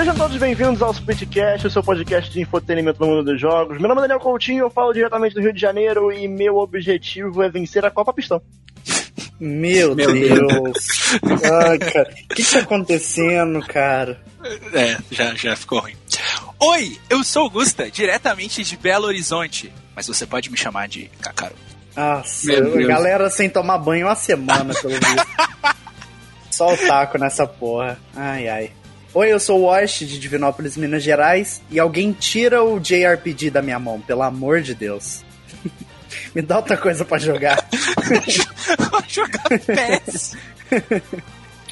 Sejam todos bem-vindos ao Splitcast, o seu podcast de infotenimento no mundo dos jogos. Meu nome é Daniel Coutinho, eu falo diretamente do Rio de Janeiro e meu objetivo é vencer a Copa Pistão. Meu, Meu Deus. Ai, cara. O que, tá acontecendo, cara? É, já, já ficou ruim. Oi, eu sou o Gusta, diretamente de Belo Horizonte. Mas você pode me chamar de Cacaro. Nossa, galera sem tomar banho uma semana, pelo visto. Só o taco nessa porra. Ai, ai. Oi, eu sou o Wash de Divinópolis, Minas Gerais, e alguém tira o JRPG da minha mão, pelo amor de Deus. Me dá outra coisa para jogar. jogar PES.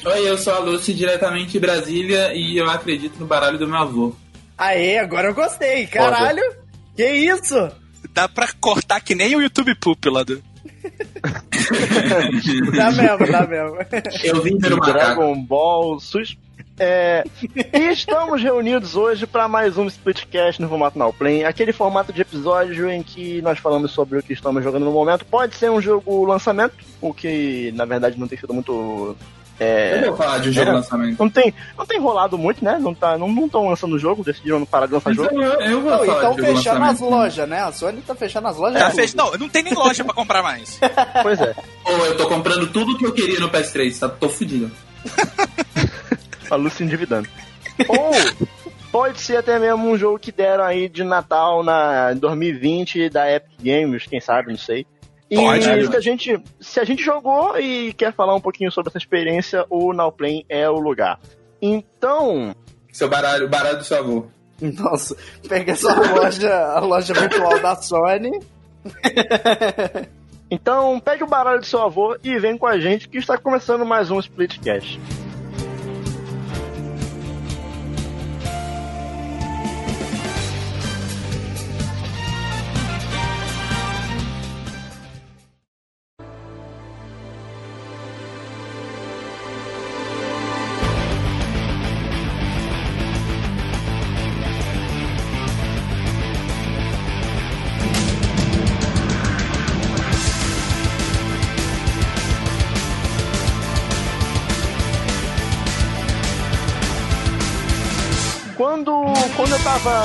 Oi, eu sou a Lucy, diretamente de Brasília, e eu acredito no baralho do meu avô. Aê, agora eu gostei. Caralho, Foda. que isso? Dá pra cortar que nem o YouTube Poop lá do... dá mesmo, dá mesmo. Eu vim ver o Dragon Ball, sus é, e estamos reunidos hoje para mais um Splitcast no formato Now Play, aquele formato de episódio em que nós falamos sobre o que estamos jogando no momento. Pode ser um jogo lançamento, o que na verdade não tem sido muito é, eu vou falar de um jogo é, lançamento. Não tem, não tem rolado muito, né? Não estão tá, não, não lançando o jogo, decidiram parar de lançar jogo. Eu, eu vou falar então fechando as lojas, né? A Sony tá fechando as lojas. Tá fech... Não, não tem nem loja pra comprar mais. pois é. Ou eu tô comprando tudo que eu queria no PS3, tá? Tô fudido. a Lu se endividando. Ou pode ser até mesmo um jogo que deram aí de Natal na 2020 da Epic Games, quem sabe, não sei. E pode, se, a gente, se a gente jogou e quer falar um pouquinho sobre essa experiência, o Nowplay é o lugar. Então. Seu baralho, o baralho do seu avô. Nossa, pega essa loja, a loja virtual da Sony. então, pegue o baralho do seu avô e vem com a gente que está começando mais um Splitcast.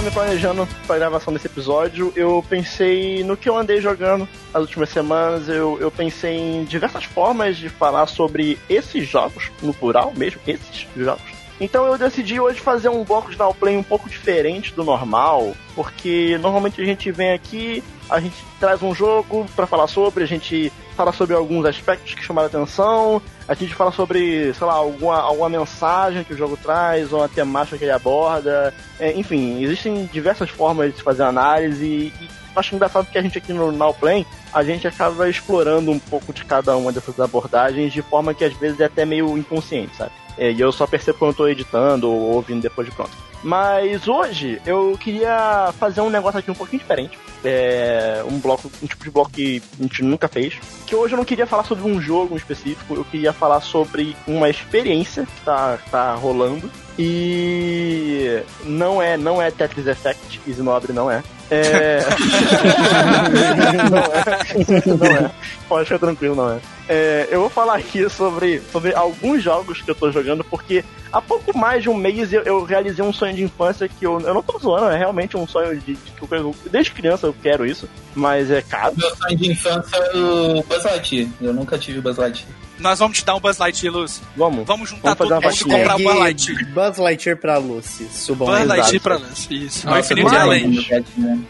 Me planejando pra gravação desse episódio, eu pensei no que eu andei jogando as últimas semanas. Eu, eu pensei em diversas formas de falar sobre esses jogos, no plural mesmo, esses jogos. Então eu decidi hoje fazer um bloco de downplay um pouco diferente do normal, porque normalmente a gente vem aqui, a gente traz um jogo para falar sobre, a gente fala sobre alguns aspectos que chamaram atenção, a gente fala sobre, sei lá, alguma, alguma mensagem que o jogo traz, ou uma temática que ele aborda. É, enfim, existem diversas formas de se fazer análise e, e acho engraçado que a gente aqui no Nowplay, a gente acaba explorando um pouco de cada uma dessas abordagens de forma que às vezes é até meio inconsciente, sabe? É, e eu só percebo quando eu tô editando ou ouvindo depois de pronto. Mas hoje eu queria fazer um negócio aqui um pouquinho diferente. É, um bloco, um tipo de bloco que a gente nunca fez. Que hoje eu não queria falar sobre um jogo específico, eu queria falar sobre uma experiência que tá, tá rolando. E não é, não é Tetris Effect, Easy Nobre não é. É. não é. Não é. Pode ficar tranquilo, não é. é. Eu vou falar aqui sobre, sobre alguns jogos que eu tô jogando, porque há pouco mais de um mês eu, eu realizei um sonho de infância que eu, eu não tô zoando, é realmente um sonho de, de que eu, desde criança eu quero isso, mas é caro. Meu sonho de infância é o Buzz Lightyear. Eu nunca tive Buzz Lightyear. Nós vamos te dar um Buzz Lightyear, Lucy. Vamos. Vamos juntar vamos todo mundo e comprar um Buzz Lightyear. Buzz Lightyear pra Lucy. Subam Buzz Lightyear pra Lucy, isso. Nossa, infinito além.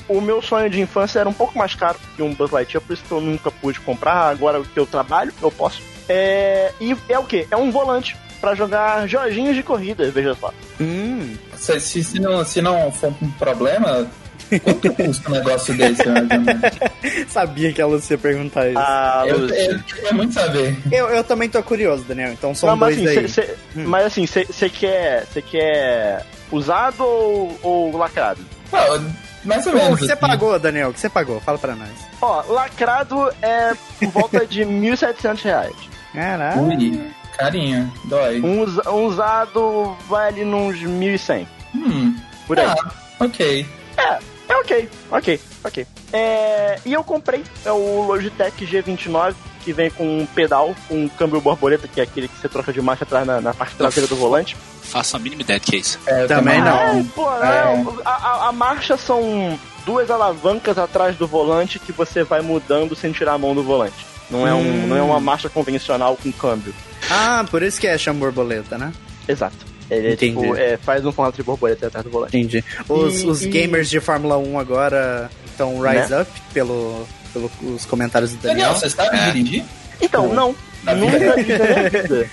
O meu sonho de infância era um pouco mais caro que um Buzz Lightyear, por isso que eu nunca pude comprar. Agora que eu trabalho, eu posso. É... E é o quê? É um volante para jogar joguinhos de corrida, veja só. Hum. Se, se, se, não, se não for um problema, Quanto custa um negócio desse? Né, Sabia que a Lucia ia perguntar isso. Ah, eu, eu, queria muito saber. Eu, eu também tô curioso, Daniel. Então são Não, dois mas, assim, aí. Cê, cê, hum. Mas assim, você quer, quer usado ou, ou lacrado? mais ou menos. O que você assim. pagou, Daniel? O que você pagou? Fala pra nós. Ó, lacrado é por volta de 1.700 reais. Caralho. Ui, carinha, dói. Um, um usado ali nos 1.100. Hum. Por aí. Ah, ok. É, é ok, ok, ok. É, e eu comprei é o Logitech G29, que vem com um pedal, com um câmbio borboleta, que é aquele que você troca de marcha atrás na, na parte traseira do volante. Faço a mínima ideia do que é isso. É, Também não. É, pô, é, a, a- a marcha são duas alavancas atrás do volante que você vai mudando sem tirar a mão do volante. Não é, um, Hum. não é uma marcha convencional com câmbio. Ah, por isso que é chama borboleta, né? Exato. Ele é, tipo, é, faz um formato de borboleta atrás do volante. Entendi. Os, E- os e- gamers de Fórmula 1 agora estão rise up pelo, pelos comentários do Daniel. Daniel, você sabe É. dirigir? Então, não. Na nunca vida? dirigi na minha vida.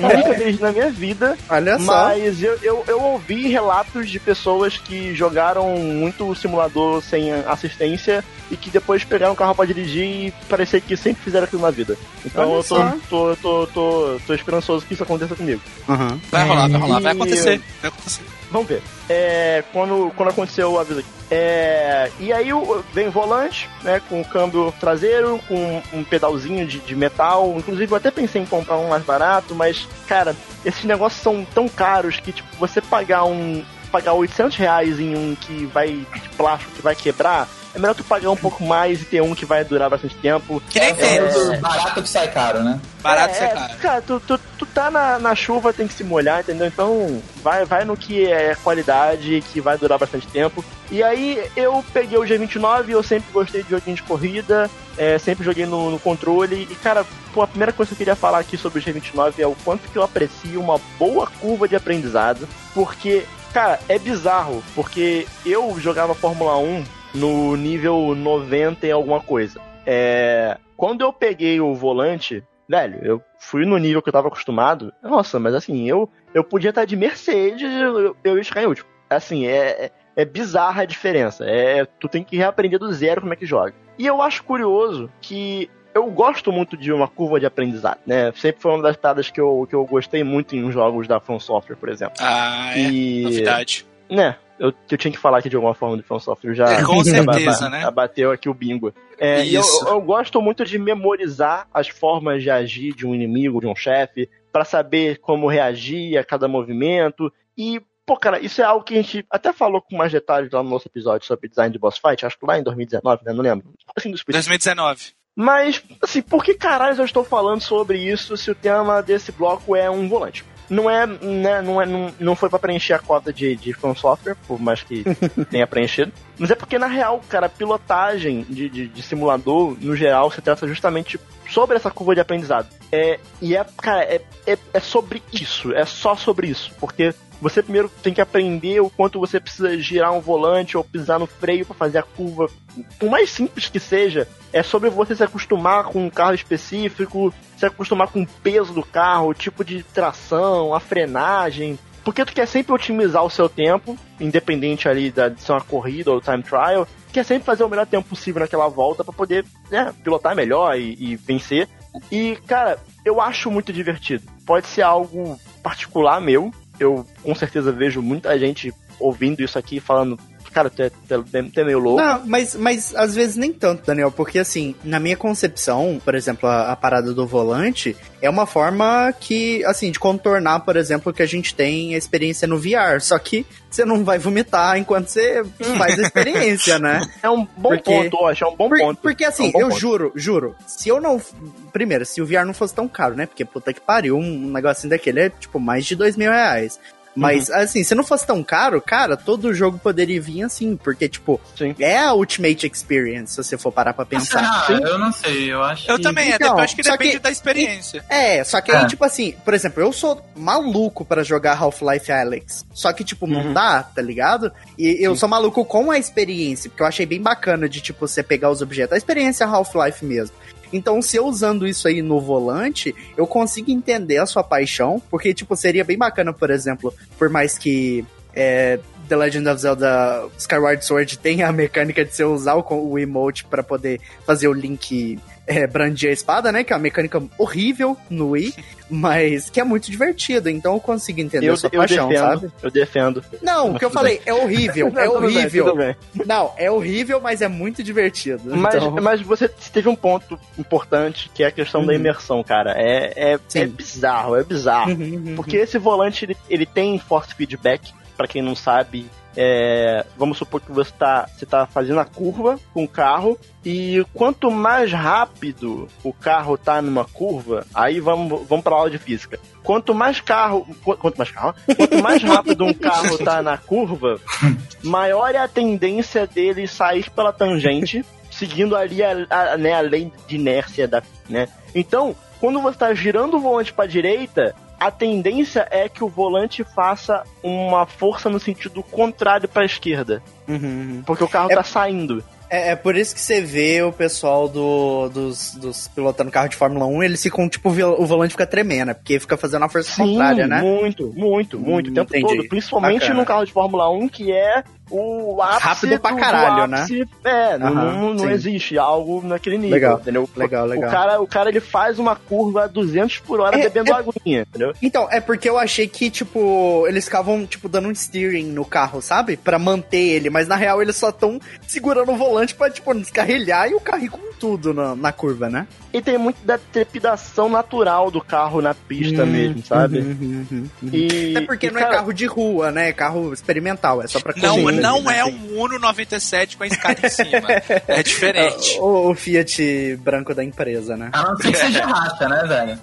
nunca dirigi na minha vida. Olha só. Mas eu, eu, eu ouvi relatos de pessoas que jogaram muito simulador sem assistência e que depois pegaram o carro pra dirigir e parecia que sempre fizeram aquilo na vida. Então Olha eu tô, tô, tô, tô, tô esperançoso que isso aconteça comigo. Uhum. Vai rolar, vai rolar, vai acontecer. Vai acontecer. Vamos ver. É, quando, quando aconteceu o aviso aqui. É, e aí vem o volante, né? Com o câmbio traseiro, com um pedalzinho de, de metal. Inclusive eu até pensei em comprar um mais barato, mas, cara, esses negócios são tão caros que, tipo, você pagar um. pagar 800 reais em um que vai. de plástico que vai quebrar. É melhor tu pagar um pouco mais e ter um que vai durar bastante tempo. Que nem É, tênis. é barato que sai caro, né? Barato é, ser é, caro. Cara, tu, tu, tu tá na, na chuva, tem que se molhar, entendeu? Então vai, vai no que é qualidade, que vai durar bastante tempo. E aí eu peguei o G29, eu sempre gostei de joguinho de corrida, é, sempre joguei no, no controle. E cara, pô, a primeira coisa que eu queria falar aqui sobre o G29 é o quanto que eu aprecio uma boa curva de aprendizado, porque, cara, é bizarro, porque eu jogava Fórmula 1 no nível 90 e alguma coisa. É, quando eu peguei o volante, velho, eu fui no nível que eu tava acostumado. Nossa, mas assim, eu, eu podia estar de Mercedes, eu, eu ia chegar em último. Assim, é, é, é bizarra a diferença. É, tu tem que reaprender do zero como é que joga. E eu acho curioso que eu gosto muito de uma curva de aprendizado, né? Sempre foi uma das paradas que eu, que eu gostei muito em jogos da From Software, por exemplo. Ah, é. E, Novidade. né, eu, eu tinha que falar aqui de alguma forma do From Software, já, É, com certeza, né? já bateu aqui o bingo. É, eu, eu gosto muito de memorizar as formas de agir de um inimigo, de um chefe, pra saber como reagir a cada movimento. E, pô, cara, isso é algo que a gente até falou com mais detalhes lá no nosso episódio sobre design de boss fight, acho que lá em 2019, né? Não lembro. Assim, dos 2019. mas, assim, por que caralho eu estou falando sobre isso se o tema desse bloco é um volante? Não é, né, não, é não, não foi pra preencher a cota de, de From Software, por mais que tenha preenchido. Mas é porque, na real, cara, pilotagem de, de, de simulador, no geral, se trata justamente sobre essa curva de aprendizado. É, e é, cara, é, é, é sobre isso, é só sobre isso. Porque você primeiro tem que aprender o quanto você precisa girar um volante ou pisar no freio para fazer a curva. Por mais simples que seja, é sobre você se acostumar com um carro específico, se acostumar com o peso do carro, o tipo de tração, a frenagem. Porque tu quer sempre otimizar o seu tempo, independente ali da, de ser uma corrida ou time trial, quer sempre fazer o melhor tempo possível naquela volta para poder né, pilotar melhor e, e vencer. E, cara, eu acho muito divertido. Pode ser algo particular meu. Eu com certeza vejo muita gente ouvindo isso aqui falando, cara, tu é, tu é- tu é meio louco. Não, mas, mas às vezes nem tanto, Daniel, porque assim, na minha concepção, por exemplo, a, a parada do volante é uma forma que, assim, de contornar, por exemplo, que a gente tem a experiência no VR. Só que você não vai vomitar enquanto você faz a experiência, né? É um bom Porque- ponto, eu acho, é um bom Por- ponto. Porque assim, É um eu ponto. juro, juro, se eu não. Primeiro, se o VR não fosse tão caro, né? Porque puta que pariu, um negocinho daquele é tipo mais de dois mil reais. Mas, Uhum. assim, se não fosse tão caro, cara, todo jogo poderia vir assim, porque, tipo, Sim. é a Ultimate Experience, se você for parar pra pensar. Ah, Sim. eu não sei, eu acho Eu que... também, Então, até eu acho que depende que- da experiência. É, só que aí, É. tipo assim, por exemplo, eu sou maluco pra jogar Half-Life Alex. Só que, tipo, não Uhum. dá, tá ligado? E eu sou maluco com a experiência, porque eu achei bem bacana de, tipo, você pegar os objetos. A experiência Half-Life mesmo. Então, se eu usando isso aí no volante, eu consigo entender a sua paixão, porque, tipo, seria bem bacana, por exemplo, por mais que é, The Legend of Zelda Skyward Sword tenha a mecânica de você usar o, o emote pra poder fazer o Link é, brandir a espada, né? Que é uma mecânica horrível no Wii, mas que é muito divertido. Então eu consigo entender Eu, a sua eu paixão, defendo, sabe? eu defendo. Não, o que eu falei é horrível, é Não, bem, horrível. bem. Não, é horrível, mas é muito divertido. Mas, então... mas você teve um ponto importante, que é a questão da Uhum. imersão, cara. É, é, é bizarro, é bizarro. Uhum, uhum, Porque esse volante, ele, ele tem force feedback, pra quem não sabe, É, vamos supor que você está você tá fazendo a curva com o carro e quanto mais rápido o carro tá numa curva, aí vamos, vamos pra aula de física. Quanto mais carro. Quanto mais carro? Quanto mais rápido um carro tá na curva, maior é a tendência dele sair pela tangente, seguindo ali a, a, né, a lei de inércia da. Né? Então, quando você está girando o volante para direita, a tendência é que o volante faça uma força no sentido contrário para a esquerda. Uhum. Porque o carro É- tá saindo. É, é por isso que você vê o pessoal do, dos, dos pilotando carro de Fórmula 1, eles ficam, tipo, o volante fica tremendo, né? Porque fica fazendo a força contrária, né? muito, muito, muito. Hum, o tempo entendi. todo. Principalmente Bacana. num carro de Fórmula 1 que é o ápice Rápido pra do- do caralho, né? ápice. É, não, Aham, não, não existe algo naquele nível, Legal, entendeu? legal, legal. O cara, o cara, ele faz uma curva a 200 por hora É, bebendo é- aguinha, entendeu? Então, é porque eu achei que, tipo, eles ficavam, tipo, dando um steering no carro, sabe? Pra manter ele, mas na real eles só estão segurando o volante pra, tipo, descarrilhar e o carro ir com tudo na, na curva, né? E tem muito da trepidação natural do carro na pista Hum, mesmo, sabe? uhum, uhum, uhum. E, Até porque e, não cara, é carro de rua, né? É carro experimental, é só pra Não, corrida, não né? é um Uno 97 com a escada em cima. É diferente. O, o Fiat branco da empresa, né? A não ser que seja racha, né, velho?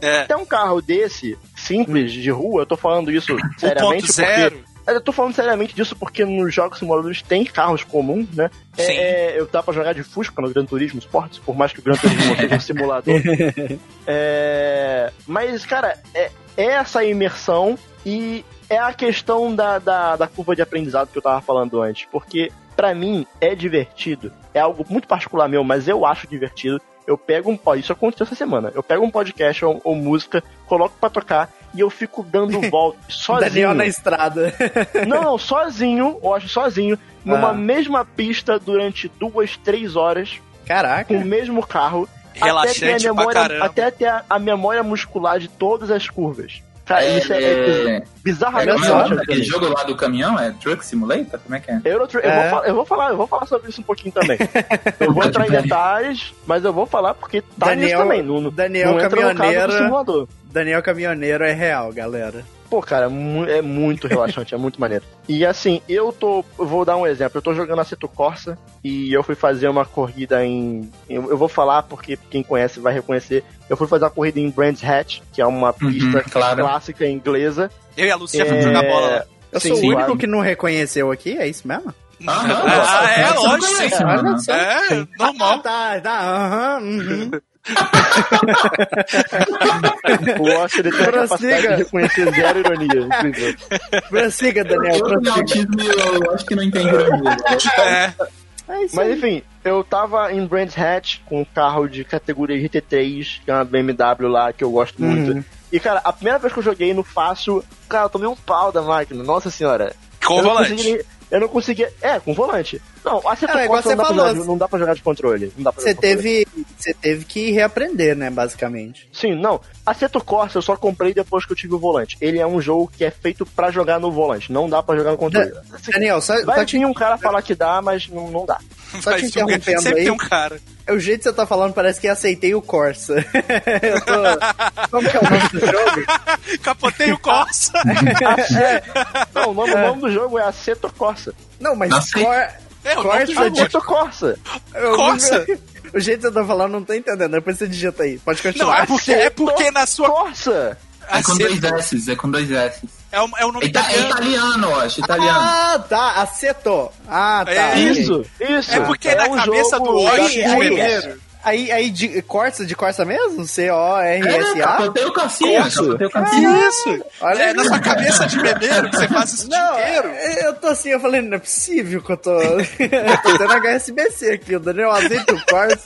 É. Até um carro desse, simples, de rua, eu tô falando isso seriamente porque... 1.0. Eu tô falando seriamente disso porque nos jogos simuladores tem carros comuns, né? É, Sim. é, eu dá pra jogar de Fusca no Gran Turismo Sports, por mais que o Gran Turismo seja um simulador. É, mas, cara, é, é essa imersão e é a questão da, da, da curva de aprendizado que eu tava falando antes. Porque, pra mim, é divertido. É algo muito particular meu, mas eu acho divertido. Eu pego um. Ó, isso aconteceu essa semana. Eu pego um podcast ou, ou música, coloco pra tocar e eu fico dando volta sozinho. Daniel na estrada. Não, não, sozinho, eu acho sozinho, numa Ah. mesma pista durante duas, três horas, Caraca. com o mesmo carro, Relaxante até ter a pra memória, caramba. até ter a, a memória muscular de todas as curvas. Cara, isso é, é é... bizarramente é nome ótimo. daquele jogo lá do caminhão? É Truck Simulator? Como é que é? Euro Tra- eu, É. vou falar, eu vou falar, eu vou falar sobre isso um pouquinho também. Eu vou entrar em detalhes, mas eu vou falar porque tá Daniel- nisso também. Não- Daniel não entra no caso caminhoneiro. do simulador. Daniel Caminhoneiro é real, galera. Pô, cara, é muito relaxante, é muito maneiro. E assim, eu tô. Eu vou dar um exemplo. Eu tô jogando Aceto Corsa e eu fui fazer uma corrida em. Eu, eu vou falar porque quem conhece vai reconhecer. Eu fui fazer uma corrida em Brands Hatch, que é uma pista claro. clássica inglesa. Eu e a Lucia fomos É, jogar bola lá. Eu Sim, sou sim, o único claro. que não reconheceu aqui, é isso mesmo? Aham, Ah, é, lógico, sim. Olha só. É, Ah, normal. tá, tá, aham, uhum. O Oscar tem a capacidade de reconhecer zero ironia. Prossiga, Daniel, Eu tenho prossiga. autismo e eu acho que não entendo ironia. É, É Mas enfim, eu tava em Brands Hatch com um carro de categoria GT3, que é uma BMW lá que eu gosto muito. Uhum. E cara, a primeira vez que eu joguei no fácil, cara, eu tomei um pau da máquina. Nossa senhora. com eu volante. consegui Eu não conseguia. É, com volante. Não, a Seto É, não, dá pra falou. jogar, não dá pra jogar de controle. Não dá pra Você jogar de controle. teve, você teve que reaprender, né, basicamente. Sim, não. A Seto Corsa eu só comprei depois que eu tive o volante. Ele é um jogo que é feito pra jogar no volante. Não dá pra jogar no controle. Assim, Daniel, só, vai só te, um cara falar que dá, mas não, não dá. só te um- interrompendo Sempre aí. tem um cara. O jeito que você tá falando parece que aceitei o Corsa. eu tô... Como que é o nome do jogo? Capotei o Corsa. Não, o nome, o nome do jogo é Aceto Corsa. Não, mas Cor... É, Corsa de- Aceto Corsa. Corsa? O jeito que você tá falando não tô entendendo. Depois você digita aí. Pode Não, continuar. é porque, é porque na sua. Corsa. É com dois S, é com dois S. É o, é o nome É, ita- é italiano. italiano, eu acho, italiano. Ah, tá. Aceto. Ah, tá. É. Isso, isso. É porque na um cabeça jogo do da Aí, de aí, primeiro. aí, aí de Corsa, de Corsa mesmo? É, C-O-R-S-A? capotei o calcinha, Corso. capotei o calcinha. Isso! Olha é aí. na sua cabeça de memeiro que você faz isso o dia Não, inteiro. eu tô assim, eu falei, não é possível que eu tô. eu tô tendo HSBC aqui, o Daniel azeita o Corsa.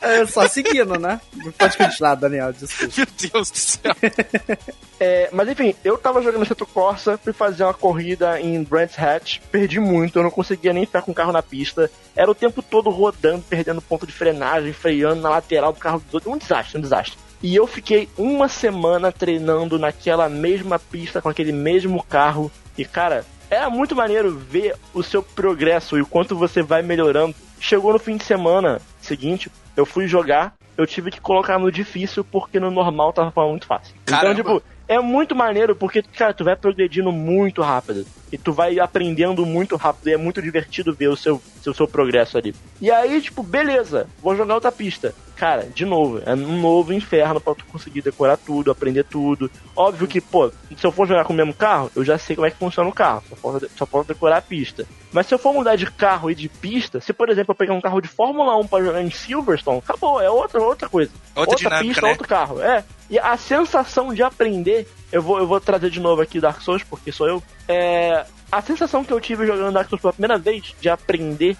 É, só seguindo, né? Pode continuar, Daniel, desculpa. Meu Deus do céu. É, mas enfim, eu tava jogando Aceto Corsa, fui fazer uma corrida em Brands Hatch, perdi muito, eu não conseguia nem ficar com o carro na pista. Era o tempo todo rodando, perdendo ponto de frenagem, freando na lateral do carro dos outros. Um desastre, um desastre. E eu fiquei uma semana treinando naquela mesma pista, com aquele mesmo carro. E cara, era muito maneiro ver o seu progresso e o quanto você vai melhorando. Chegou no fim de semana seguinte, eu fui jogar, eu tive que colocar no difícil porque no normal tava muito fácil. Caramba. Então, tipo, é muito maneiro porque, cara, tu vai progredindo muito rápido. E tu vai aprendendo muito rápido. E é muito divertido ver o seu, seu, seu progresso ali. E aí, tipo, beleza, vou jogar outra pista. Cara, de novo, é um novo inferno pra tu conseguir decorar tudo, aprender tudo. Óbvio que, pô, se eu for jogar com o mesmo carro, eu já sei como é que funciona o carro. Só posso, só posso decorar a pista. Mas se eu for mudar de carro e de pista, se por exemplo eu pegar um carro de Fórmula 1 pra jogar em Silverstone, acabou, é outra, outra coisa. Outra, outra dinâmica, pista, né? outro carro. É. E a sensação de aprender, eu vou, eu vou trazer de novo aqui Dark Souls, porque sou eu. É, a sensação que eu tive jogando Dark Souls pela primeira vez, de aprender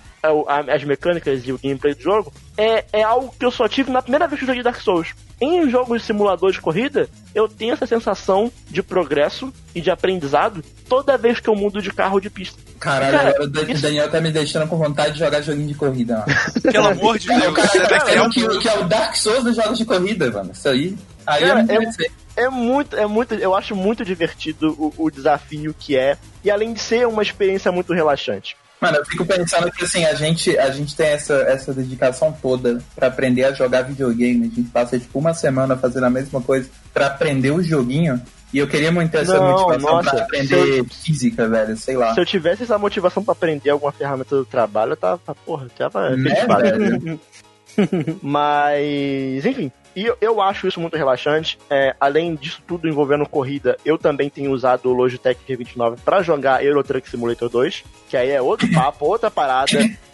as mecânicas e o gameplay do jogo, é, é algo que eu só tive na primeira vez que eu joguei Dark Souls. Em jogos de simulador de corrida, eu tenho essa sensação de progresso e de aprendizado toda vez que eu mudo de carro de pista. Caralho, cara, agora o isso... Daniel tá me deixando com vontade de jogar joguinho de corrida. Mano. Pelo amor de Deus, cara, cara, cara, é, o que, que, é o Dark Souls dos jogos de corrida, mano. Isso aí. Aí cara, é, é muito, é muito, eu acho muito divertido o, o desafio que é, e além de ser uma experiência muito relaxante. Mano, eu fico pensando que assim, a gente, a gente tem essa, essa dedicação toda para aprender a jogar videogame. A gente passa tipo uma semana fazendo a mesma coisa para aprender o joguinho. E eu queria muito essa Não, motivação nossa, pra aprender eu, física, velho, sei lá. Se eu tivesse essa motivação para aprender alguma ferramenta do trabalho, eu tava, porra, tava né? Mas, enfim, e eu, eu, acho isso muito relaxante. É, além disso tudo envolvendo corrida, eu também tenho usado o Logitech G29 para jogar Euro Truck Simulator 2, que aí é outro papo, outra parada.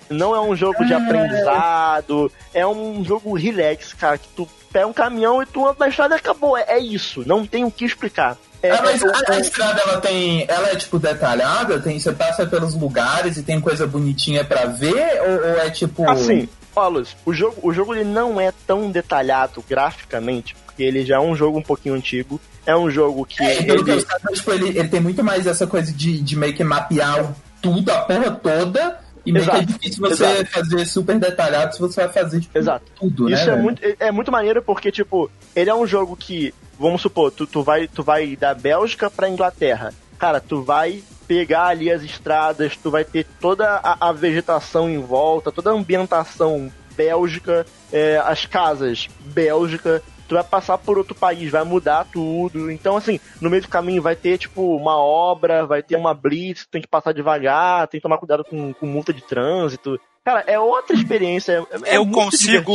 Não é um jogo de aprendizado, é um jogo relax, cara, que tu pega um caminhão e tu anda na estrada e acabou. É, é isso, não tem o que explicar. É, ah, mas a, a, estrada ela tem. Ela é tipo detalhada? Tem, você passa pelos lugares e tem coisa bonitinha para ver? Ou, ou, é tipo. Assim, ó, Luz, o jogo, o jogo ele não é tão detalhado graficamente, porque ele já é um jogo um pouquinho antigo. É um jogo que. É, ele... Tipo, ele, ele tem muito mais essa coisa de, de meio que mapear tudo, a porra toda. E meio exato, que é difícil você exato. fazer super detalhado se você vai fazer tipo, exato. tudo, Isso né? é muito, é muito maneiro porque, tipo, ele é um jogo que, vamos supor, tu, tu, vai, tu vai da Bélgica pra Inglaterra. Cara, tu vai pegar ali as estradas, tu vai ter toda a, a vegetação em volta, toda a ambientação Bélgica, é, as casas Bélgica, tu vai passar por outro país, vai mudar tudo. Então, assim, no meio do caminho vai ter, tipo, uma obra, vai ter uma blitz, tem que passar devagar, tem que tomar cuidado com, com multa de trânsito. Cara, é outra experiência. É, é eu consigo.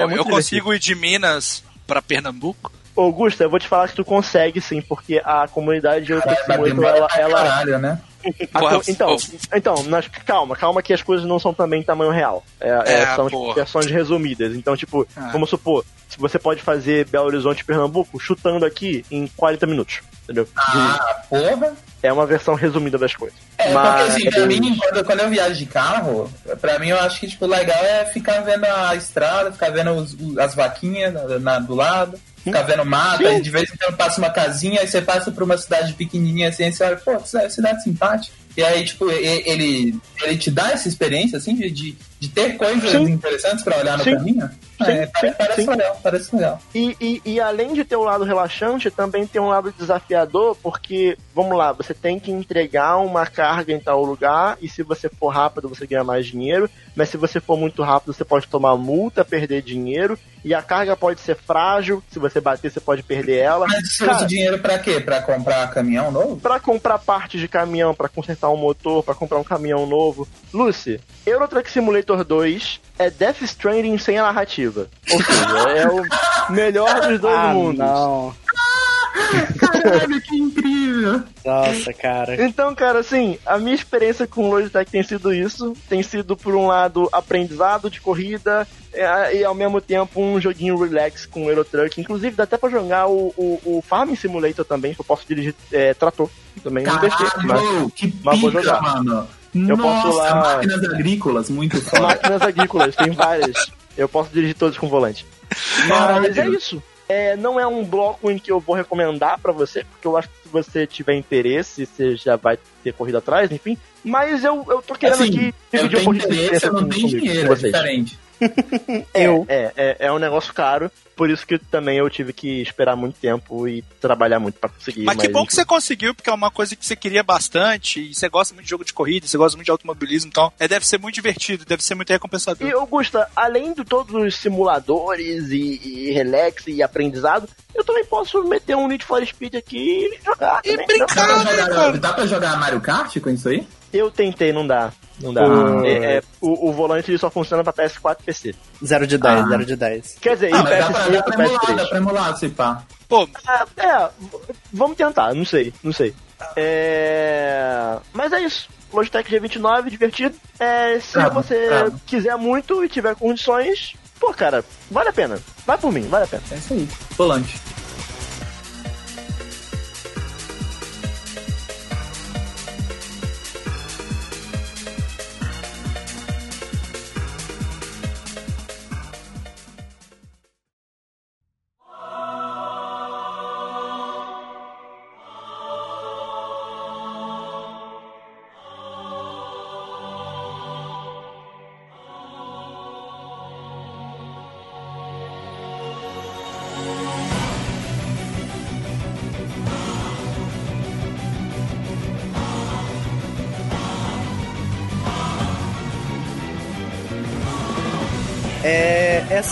É eu consigo ir de Minas para Pernambuco? Augusto, eu vou te falar que tu consegue sim, porque a comunidade eu Caralho, ela, ela, caralho, né? A, então, então nós, calma, calma que as coisas não são também tamanho real. É, é, são tipo, versões resumidas. Então, tipo, ah. vamos supor, se você pode fazer Belo Horizonte Pernambuco chutando aqui em 40 minutos. Entendeu? Ah, porra! É uma versão resumida das coisas. É, Mas, porque assim, pra mim, quando, quando eu viajo de carro, pra mim eu acho que, tipo, legal é ficar vendo a estrada, ficar vendo os, as vaquinhas na, na, do lado ficar vendo mata, e de vez em quando passa uma casinha, aí você passa por uma cidade pequenininha assim, aí você olha, pô, cidade simpática. E aí, tipo, ele, ele te dá essa experiência, assim, de, de, de ter coisas sim. interessantes para olhar no sim. caminho? Sim, é, sim, parece sim. legal, parece legal. E, e, e, além de ter um lado relaxante, também tem um lado desafiador, porque, vamos lá, você tem que entregar uma carga em tal lugar, e se você for rápido, você ganha mais dinheiro, mas se você for muito rápido, você pode tomar multa, perder dinheiro, e a carga pode ser frágil, se você bater, você pode perder ela. Mas você usa dinheiro pra quê? Pra comprar caminhão novo? Pra comprar parte de caminhão, pra consertar um motor, pra comprar um caminhão novo. Lucy, Euro Truck Simulator 2 é Death Stranding sem a narrativa. Ou seja, é o melhor dos dois ah, mundos. Não. Caralho, que incrível! Nossa, cara. Então, cara, assim, a minha experiência com o Logitech tem sido isso. Tem sido, por um lado, aprendizado de corrida e, ao mesmo tempo, um joguinho relax com o Eurotruck. Inclusive, dá até pra jogar o, o, o Farming Simulator também, que eu posso dirigir é, trator. Também Caralho, mas, que mas vou jogar. mano. Eu Nossa, posso lá... máquinas agrícolas, muito foda. Máquinas agrícolas, tem várias. Eu posso dirigir todos com volante. Mas é isso. É, não é um bloco em que eu vou recomendar para você, porque eu acho que se você tiver interesse, você já vai ter corrido atrás, enfim. Mas eu, eu tô querendo assim, aqui dividir um pouquinho de interesse, eu não tenho dinheiro, é diferente. Eu. É, é, é um negócio caro, por isso que também eu tive que esperar muito tempo e trabalhar muito pra conseguir. Mas que bom que você conseguiu, porque é uma coisa que você queria bastante, e você gosta muito de jogo de corrida, você gosta muito de automobilismo, então é, deve ser muito divertido, deve ser muito recompensador. E, Augusta, além de todos os simuladores e, e relax e aprendizado, eu também posso meter um Need for Speed aqui e jogar. E também. brincar. Dá pra, né, jogar, cara? dá pra jogar Mario Kart com isso aí? Eu tentei, não dá. Não dá. Ah. É, é, o, o volante ele só funciona pra PS4 e PC. 0 de 10, Ah. 0 de 10. Quer dizer, Ah, e mas dá pra, dá PS5 pra e emular, dá PS3. pra emular, se pá. Pô, Ah, é, v- vamos tentar, não sei, não sei. É... Mas é isso. Logitech G29, divertido. É, se Bravo, você bravo. quiser muito e tiver condições, pô, cara, vale a pena. Vai por mim, vale a pena. É isso aí. Volante.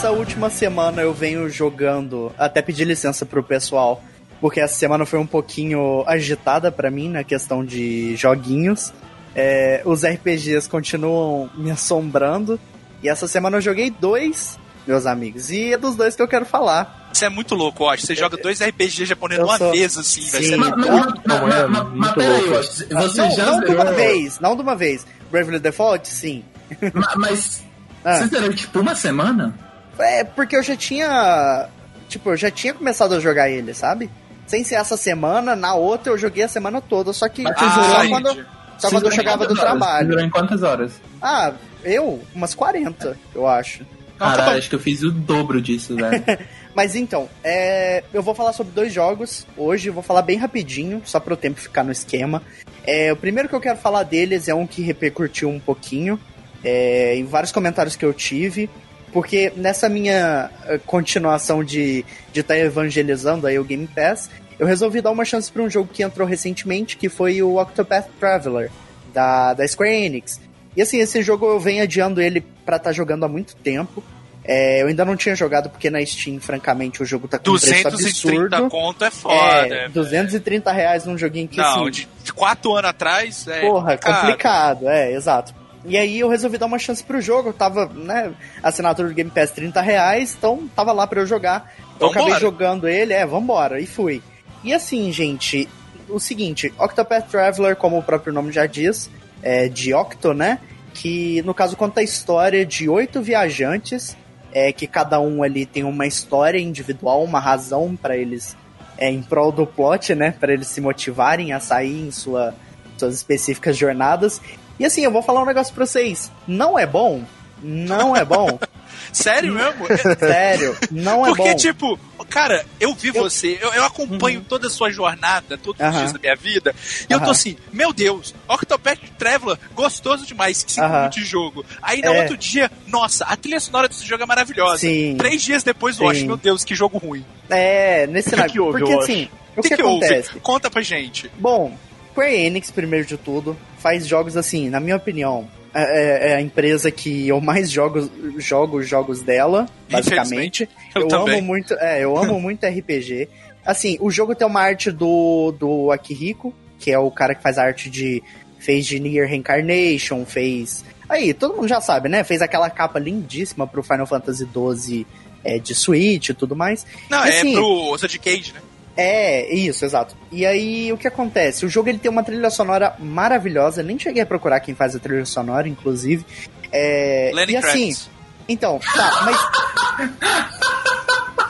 Essa última semana eu venho jogando, até pedir licença pro pessoal, porque essa semana foi um pouquinho agitada pra mim na questão de joguinhos. É, os RPGs continuam me assombrando, e essa semana eu joguei dois, meus amigos, e é dos dois que eu quero falar. você é muito louco, ó. Você joga dois RPG japoneses eu de uma sou- vez, assim, velho. Mas, mas, mas, não, é mas, mas, muito peraí, louco. Osh, você não, já não de uma vez, não de uma vez. Bravely Default, sim. Ma- Mas Ah. você zerou tipo uma semana? É, porque eu já tinha. Tipo, eu já tinha começado a jogar ele, sabe? Sem ser essa semana, na outra eu joguei a semana toda, só que Mas só zerou quando, só quando eu chegava do horas? Trabalho. zerou em quantas horas? Ah, eu? Umas 40, eu acho. Não, tá acho que eu fiz o dobro disso, velho. Mas então, é, eu vou falar sobre dois jogos hoje, vou falar bem rapidinho, só para o tempo ficar no esquema. É, o primeiro que eu quero falar deles é um que repercutiu um pouquinho, é, em vários comentários que eu tive, porque nessa minha eh, continuação de estar de tá evangelizando aí o Game Pass, eu resolvi dar uma chance para um jogo que entrou recentemente, que foi o Octopath Traveler, da, da Square Enix. E assim, esse jogo eu venho adiando ele pra estar jogando há muito tempo. É, eu ainda não tinha jogado porque na Steam, francamente, o jogo tá com um preço 230 absurdo. conto é foda. é, é, 230 reais num joguinho que Não, assim, de, de quatro anos atrás é. porra, complicado. complicado, é, exato. E aí eu resolvi dar uma chance pro jogo, eu tava, né, assinatura do Game Pass 30 reais, então tava lá pra eu jogar. Eu Vambora. acabei jogando ele, é, vambora, e fui. E assim, gente, o seguinte, Octopath Traveler, como o próprio nome já diz, é de Octo, né? Que no caso conta a história de oito viajantes, é, que cada um ali tem uma história individual, uma razão pra eles, é, em prol do plot, né? Pra eles se motivarem a sair em sua, suas específicas jornadas. E assim, eu vou falar um negócio pra vocês. Não é bom. Não é bom. Sério mesmo? Sério, não é Porque, bom. tipo, cara, eu vi Eu- você, eu, eu acompanho toda a sua jornada, todos os dias da minha vida, e eu tô assim, meu Deus, Octopath Traveler, gostoso demais, cinco Aham. minutos de jogo. Aí no É. outro dia, nossa, a trilha sonora desse jogo é maravilhosa. Sim. Três dias depois, Sim. eu acho, meu Deus, que jogo ruim. É, nesse que cenário. que houve, Porque assim, o que, que, que houve? acontece? Conta pra gente. Bom, Square Enix, primeiro de tudo, faz jogos assim, na minha opinião. É, é a empresa que eu mais jogo, jogo os jogos dela, basicamente. Eu Eu, amo muito, é, eu amo muito RPG. Assim, o jogo tem uma arte do, do Akihiko, que é o cara que faz a arte de. fez de Nier Reincarnation, fez. Aí, todo mundo já sabe, né? Fez aquela capa lindíssima pro Final Fantasy XII é, de Switch e tudo mais. Não, E é assim, pro Zod Cage, né? É, isso, exato. E aí, o que acontece? O jogo ele tem uma trilha sonora maravilhosa. Nem cheguei a procurar quem faz a trilha sonora, inclusive. É, Lenny e assim, Kravitz. então, tá, mas.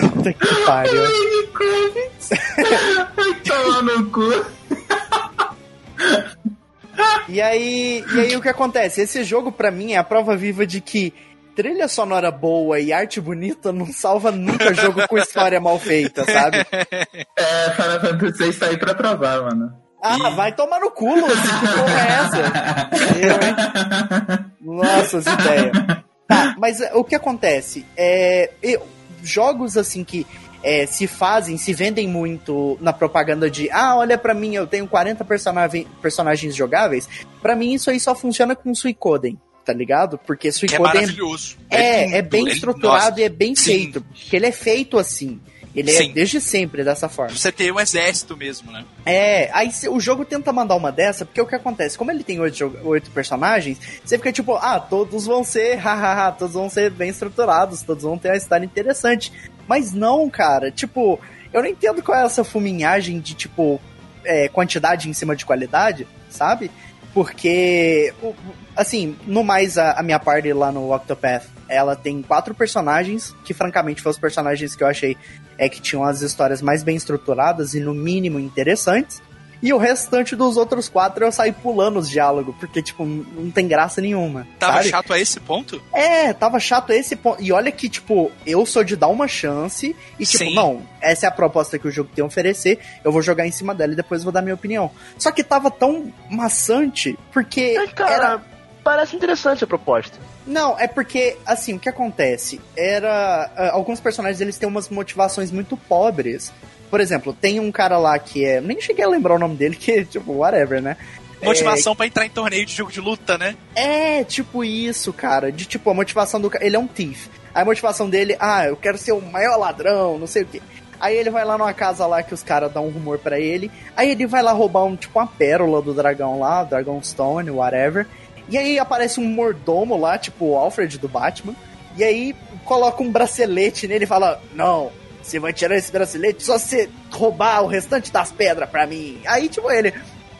Puta que pariu. Vai tomar no cu. E aí, e aí o que acontece? Esse jogo, pra mim, é a prova viva de que trilha sonora boa e arte bonita não salva nunca jogo com história mal feita, sabe? É, Final Fantasy VI tá aí pra provar, mano. Ah, Ih. vai tomar no culo, que porra é essa? Eu, hein? Nossa, as ideias. Tá, mas é, o que acontece? É, eu- jogos assim que é, se fazem, se vendem muito na propaganda de ah, olha pra mim, eu tenho 40 personagem, personagens jogáveis. Pra mim, isso aí só funciona com Suicoden, tá ligado? Porque Que é Suicoden maravilhoso. é, lindo, é bem estruturado nossa, e é bem sim. feito. Porque ele é feito assim. Ele é Sim. desde sempre dessa forma. Você tem um exército mesmo, né? É, aí o jogo tenta mandar uma dessa, porque o que acontece? Como ele tem oito, oito personagens, você fica tipo, ah, todos vão ser, hahaha, todos vão ser bem estruturados, todos vão ter uma história interessante. Mas não, cara, tipo, eu não entendo qual é essa fuminhagem de, tipo, é, quantidade em cima de qualidade, sabe? Porque, assim, no mais, a, a minha party lá no Octopath, ela tem quatro personagens, que francamente foram os personagens que eu achei é que tinham as histórias mais bem estruturadas e no mínimo interessantes. E o restante dos outros quatro eu saí pulando os diálogos, porque, tipo, não tem graça nenhuma. Tava sabe? chato a esse ponto? É, tava chato esse ponto. E olha que, tipo, eu sou de dar uma chance e, tipo, Sim. não, essa é a proposta que o jogo tem a oferecer, eu vou jogar em cima dela e depois vou dar minha opinião. Só que tava tão maçante, porque. É, cara, era- parece interessante a proposta. Não, é porque, assim, o que acontece? Era. ah, alguns personagens eles têm umas motivações muito pobres. Por exemplo, tem um cara lá que é. Nem cheguei a lembrar o nome dele, que, tipo, whatever, né? Motivação pra entrar em torneio de jogo de luta, né? É, tipo isso, cara. De tipo, a motivação do cara. Ele é um thief. Aí a motivação dele, ah, eu quero ser o maior ladrão, não sei o quê. Aí ele vai lá numa casa lá que os caras dão um rumor pra ele. Aí ele vai lá roubar um, tipo, uma pérola do dragão lá, Dragonstone, whatever. E aí aparece um mordomo lá, tipo o Alfred do Batman. E aí coloca um bracelete nele e fala: Não, você vai tirar esse bracelete só se roubar o restante das pedras pra mim. Aí, tipo, ele,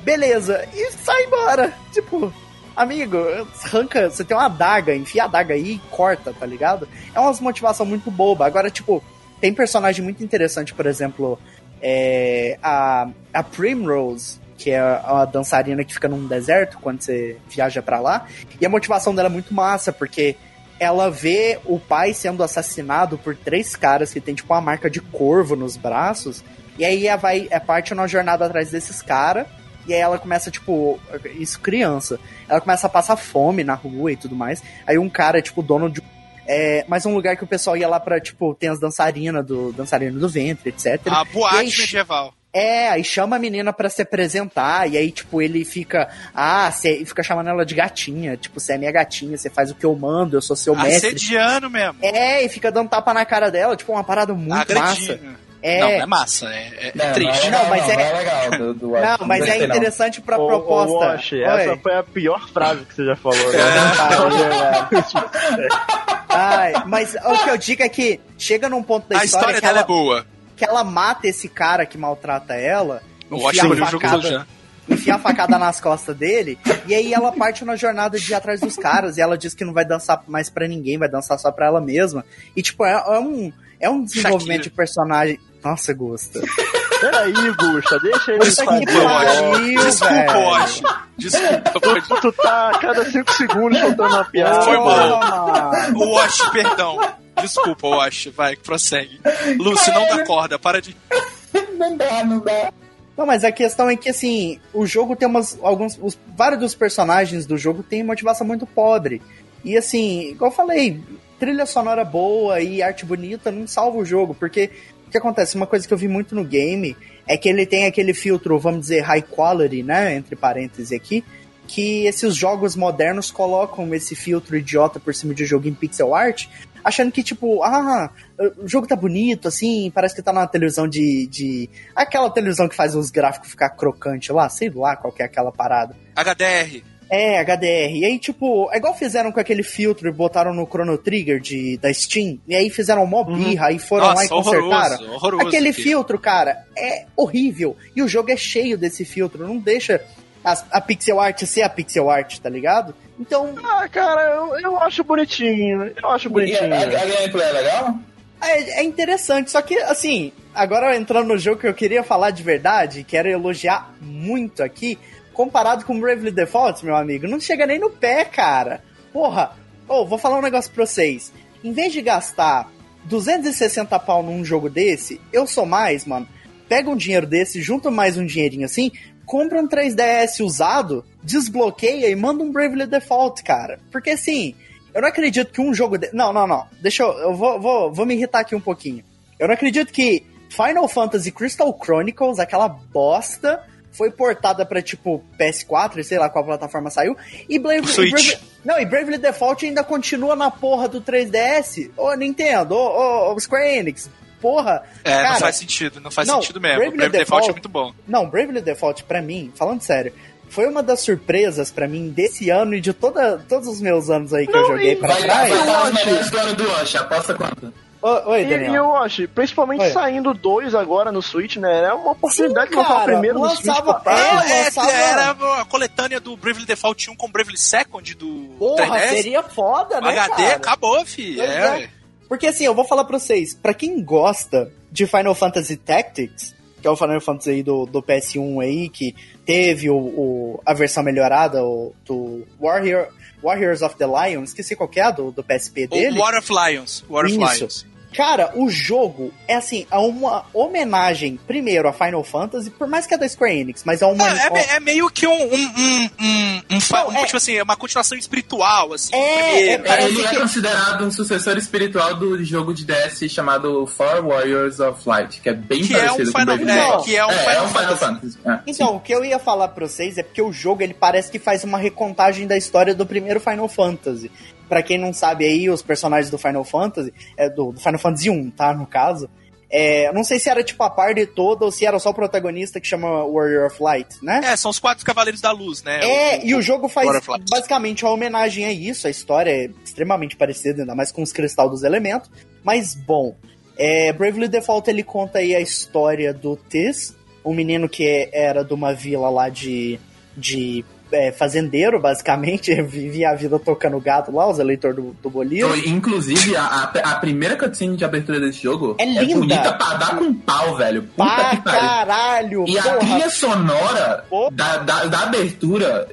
beleza, e sai embora. Tipo, amigo, arranca, você tem uma adaga, enfia a adaga aí e corta, tá ligado? É umas motivação muito boba. Agora, tipo, tem personagem muito interessante, por exemplo, é, a, a Primrose, que é a dançarina que fica num deserto quando você viaja pra lá. E a motivação dela é muito massa, porque ela vê o pai sendo assassinado por três caras que tem tipo uma marca de corvo nos braços. E aí ela vai, é parte de uma jornada atrás desses caras. E aí ela começa, tipo, isso criança. Ela começa a passar fome na rua e tudo mais. Aí um cara, tipo, dono de. É, mas um lugar que o pessoal ia lá pra, tipo, tem as dançarinas do dançarino do ventre, etc. A E aí, boate medieval. É, aí chama a menina pra se apresentar, e aí, tipo, ele fica. Ah, cê, e fica chamando ela de gatinha. Tipo, você é minha gatinha, você faz o que eu mando, eu sou seu mestre. Assediano mesmo. É, e fica dando tapa na cara dela, tipo, uma parada muito massa. É. Não, não é massa, é, é- é Não, triste. Não, é mas é- não é legal. Do, do, Não, mas é não. interessante pra Ô, proposta. Ô, Wash, essa foi a pior frase que você já falou. né? Ai, mas o que eu digo é que chega num ponto da A história que, dela ela, é boa. Que ela mata esse cara que maltrata ela, Eu enfia a facada- já. enfia a facada nas costas dele, e aí ela parte na jornada de ir atrás dos caras, e ela diz que não vai dançar mais pra ninguém, vai dançar só pra ela mesma. E, tipo, é, é um, é um desenvolvimento Shakira. de personagem. Nossa, Gusta. Peraí, Gusta, deixa ele fazer. Desculpa. Wash. Desculpa. Tu, tu tá a cada 5 segundos soltando uma piada. Foi mal. O Wash, perdão. Desculpa, Wash. Vai, prossegue. Lúcio, não dá corda. Para de. Não dá, não dá. Não, mas a questão é que, assim, o jogo tem umas. alguns os, Vários dos personagens do jogo têm motivação muito pobre. E, assim, igual eu falei, trilha sonora boa e arte bonita não salva o jogo, porque que acontece? Uma coisa que eu vi muito no game é que ele tem aquele filtro, vamos dizer, high quality, né? Entre parênteses aqui. Que esses jogos modernos colocam esse filtro idiota por cima de jogo em pixel art, achando que, tipo, ah, o jogo tá bonito, assim, parece que tá numa televisão de. de... Aquela televisão que faz os gráficos ficar crocante lá, sei lá qual que é aquela parada. HDR. É, HDR. E aí, tipo, é igual fizeram com aquele filtro e botaram no Chrono Trigger de, da Steam, e aí fizeram mó birra, aí foram lá e Uhum. Nossa, consertaram. horroroso. Horroroso. Aquele aqui. filtro, cara, é horrível. E o jogo é cheio desse filtro, não deixa a, a pixel art ser a pixel art, tá ligado? Então, Ah, cara, eu, eu acho bonitinho. Eu acho E a, bonitinho. a, a gameplay é legal? É, é interessante, só que, assim, agora entrando no jogo que eu queria falar de verdade, quero elogiar muito aqui, comparado com Bravely Default, meu amigo, não chega nem no pé, cara. Porra, ô, vou falar um negócio pra vocês. Em vez de gastar 260 pau num jogo desse, eu sou mais, mano. Pega um dinheiro desse, junta mais um dinheirinho assim, compra um 3DS usado, desbloqueia e manda um Bravely Default, cara. Porque assim, Eu não acredito que um jogo. De... Não, não, não. Deixa eu. Eu vou, vou, vou me irritar aqui um pouquinho. Eu não acredito que Final Fantasy Crystal Chronicles, aquela bosta, foi portada pra, tipo, PS4, sei lá qual plataforma saiu. E Bravely, Switch. e Bravely- não, e Bravely Default ainda continua na porra do 3DS. Ô, Nintendo, ô, ô, ô, Square Enix. Porra. É, não cara, faz sentido, não faz não, sentido mesmo. Bravely O Brave Default Default- é muito bom. Não, Bravely Default, pra mim, falando sério, foi uma das surpresas pra mim desse ano e de toda, todos os meus anos aí que eu Não, joguei e- pra Vai, vai trás. dar os Oxe. melhores do ano Oi, E, Daniel. e eu acho, principalmente Oi. saindo dois agora no Switch, né? É uma oportunidade de lançar o cara, primeiro no Switch lançava-. É, é, lançava- era a coletânea do Bravely Default 1 com Bravely Second do Porra, 3DS. seria foda, né, HD cara? acabou, fi. É, é. ué. Porque assim, eu vou falar pra vocês, pra quem gosta de Final Fantasy Tactics, que é o Final Fantasy aí do, do PS1 aí, que teve o, o- a versão melhorada o, do Warrior, Warriors of the Lion, esqueci qual que é a do, do PSP dele. O War of Lions. War of Isso. Lions. Cara, o jogo é assim, é uma homenagem, primeiro, a Final Fantasy, por mais que é da Square Enix, mas é uma. É, é é meio que um. um, um, um, um Não, um, é- Tipo assim, é uma continuação espiritual, assim. É, primeiro. é, Parece ele que- é considerado um sucessor espiritual do jogo de DS chamado For Warriors of Light, que é bem Que é um parecido com Final- o Bravely é, Default. que é um é, Final é um Final Fantasy. Fantasy. é. Então, o que eu ia falar pra vocês é porque o jogo ele parece que faz uma recontagem da história do primeiro Final Fantasy. Pra quem não sabe aí, os personagens do Final Fantasy, é, do, do Final Fantasy 1, tá? No caso. É, não sei se era tipo a parte toda ou se era só o protagonista que chama Warrior of Light, né? É, são os quatro Cavaleiros da Luz, né? É, e o jogo faz basicamente uma homenagem a isso. A história é extremamente parecida, ainda mais com os cristais dos elementos. Mas, bom, é, Bravely Default ele conta aí a história do Tis, um menino que é- era de uma vila lá de, de é, fazendeiro, basicamente. Vivia a vida tocando gato lá, os eleitores do, do Bolívar. Então, inclusive, a, a, a primeira cutscene de abertura desse jogo É linda. bonita pra dar com pau, velho. Puta que pariu. caralho! E a porra. trilha sonora da, da, da abertura,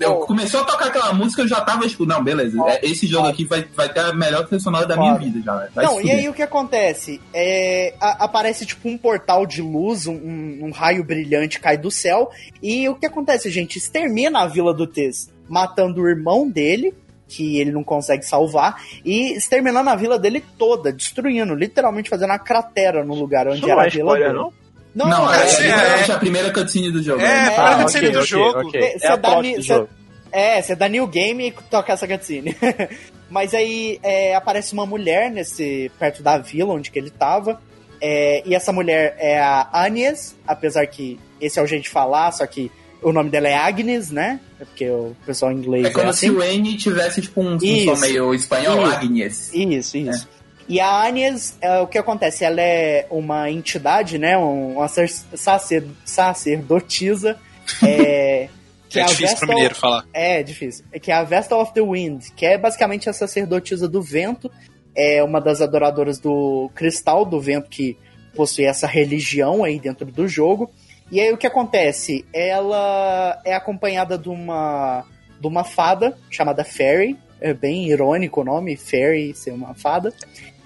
eu, começou a tocar aquela música, eu já tava tipo, não, beleza, é, esse jogo aqui vai, vai ter a melhor trilha sonora da minha vida já, velho. Vai Não, e aí o que acontece? É, a- aparece tipo um portal de luz, um, um- raio brilhante cai do céu. E o que acontece, gente? Extermina a vila do Tez, matando o irmão dele, que ele não consegue salvar, e exterminando a vila dele toda, destruindo, literalmente fazendo uma cratera no lugar onde Isso não era é a vila spoiler, dele. não? Não, Não, não, é, é, é- literalmente a primeira cutscene do jogo. É, né? a primeira Ah, cutscene ok, do jogo. ok. Cê- É a cê dá do cê- jogo. É, você dá New Game e toca essa cutscene. Mas aí é, aparece uma mulher nesse perto da vila onde que ele tava. É, e essa mulher é a Agnes, apesar que esse é o jeito de falar, só que o nome dela é Agnes, né? É porque o pessoal em inglês É como assim. se o N tivesse tipo um, um som meio espanhol, Isso. Agnes. Isso, isso. E a Agnes, é, o que acontece? Ela é uma entidade, né? um- Uma sacer- sacer- sacerdotisa. É, que É a difícil Vestal- pro mineiro falar. É, difícil. É que é a Vestal of the Wind, que é basicamente a sacerdotisa do vento, é uma das adoradoras do cristal do vento que possui essa religião aí dentro do jogo. E aí o que acontece? Ela é acompanhada de uma de uma fada chamada Fairy, é bem irônico o nome, Fairy ser uma fada.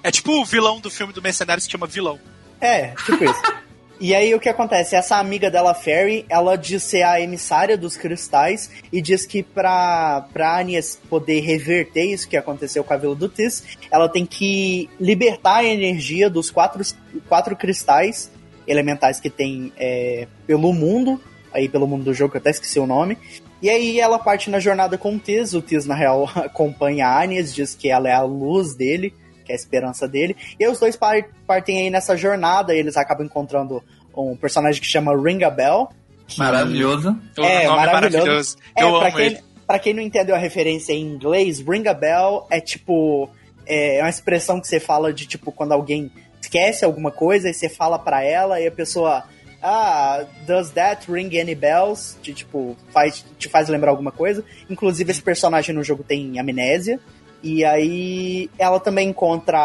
É tipo o vilão do filme do Mercenário se chama vilão. É, tipo isso. E aí o que acontece? Essa amiga dela, Fairy, ela diz ser a emissária dos cristais e diz que pra, pra Agnes poder reverter isso que aconteceu com a Vila do Tis, ela tem que libertar a energia dos quatro, quatro cristais elementais que tem é, pelo mundo, aí pelo mundo do jogo, que eu até esqueci o nome. E aí ela parte na jornada com o Tis, o Tis na real acompanha a Agnes, diz que ela é a luz dele, que é a esperança dele. E os dois par- partem aí nessa jornada, e eles acabam encontrando um personagem que chama Ring a Bell. que- Maravilhoso. O É, nome é maravilhoso. maravilhoso. É, Eu pra amo quem, ele. pra quem não entendeu a referência em inglês, Ring a Bell é tipo. É uma expressão que você fala de tipo quando alguém esquece alguma coisa e você fala pra ela e a pessoa. Ah, does that ring any bells? De, tipo, faz, te faz lembrar alguma coisa. Inclusive, esse personagem no jogo tem amnésia. E aí ela também encontra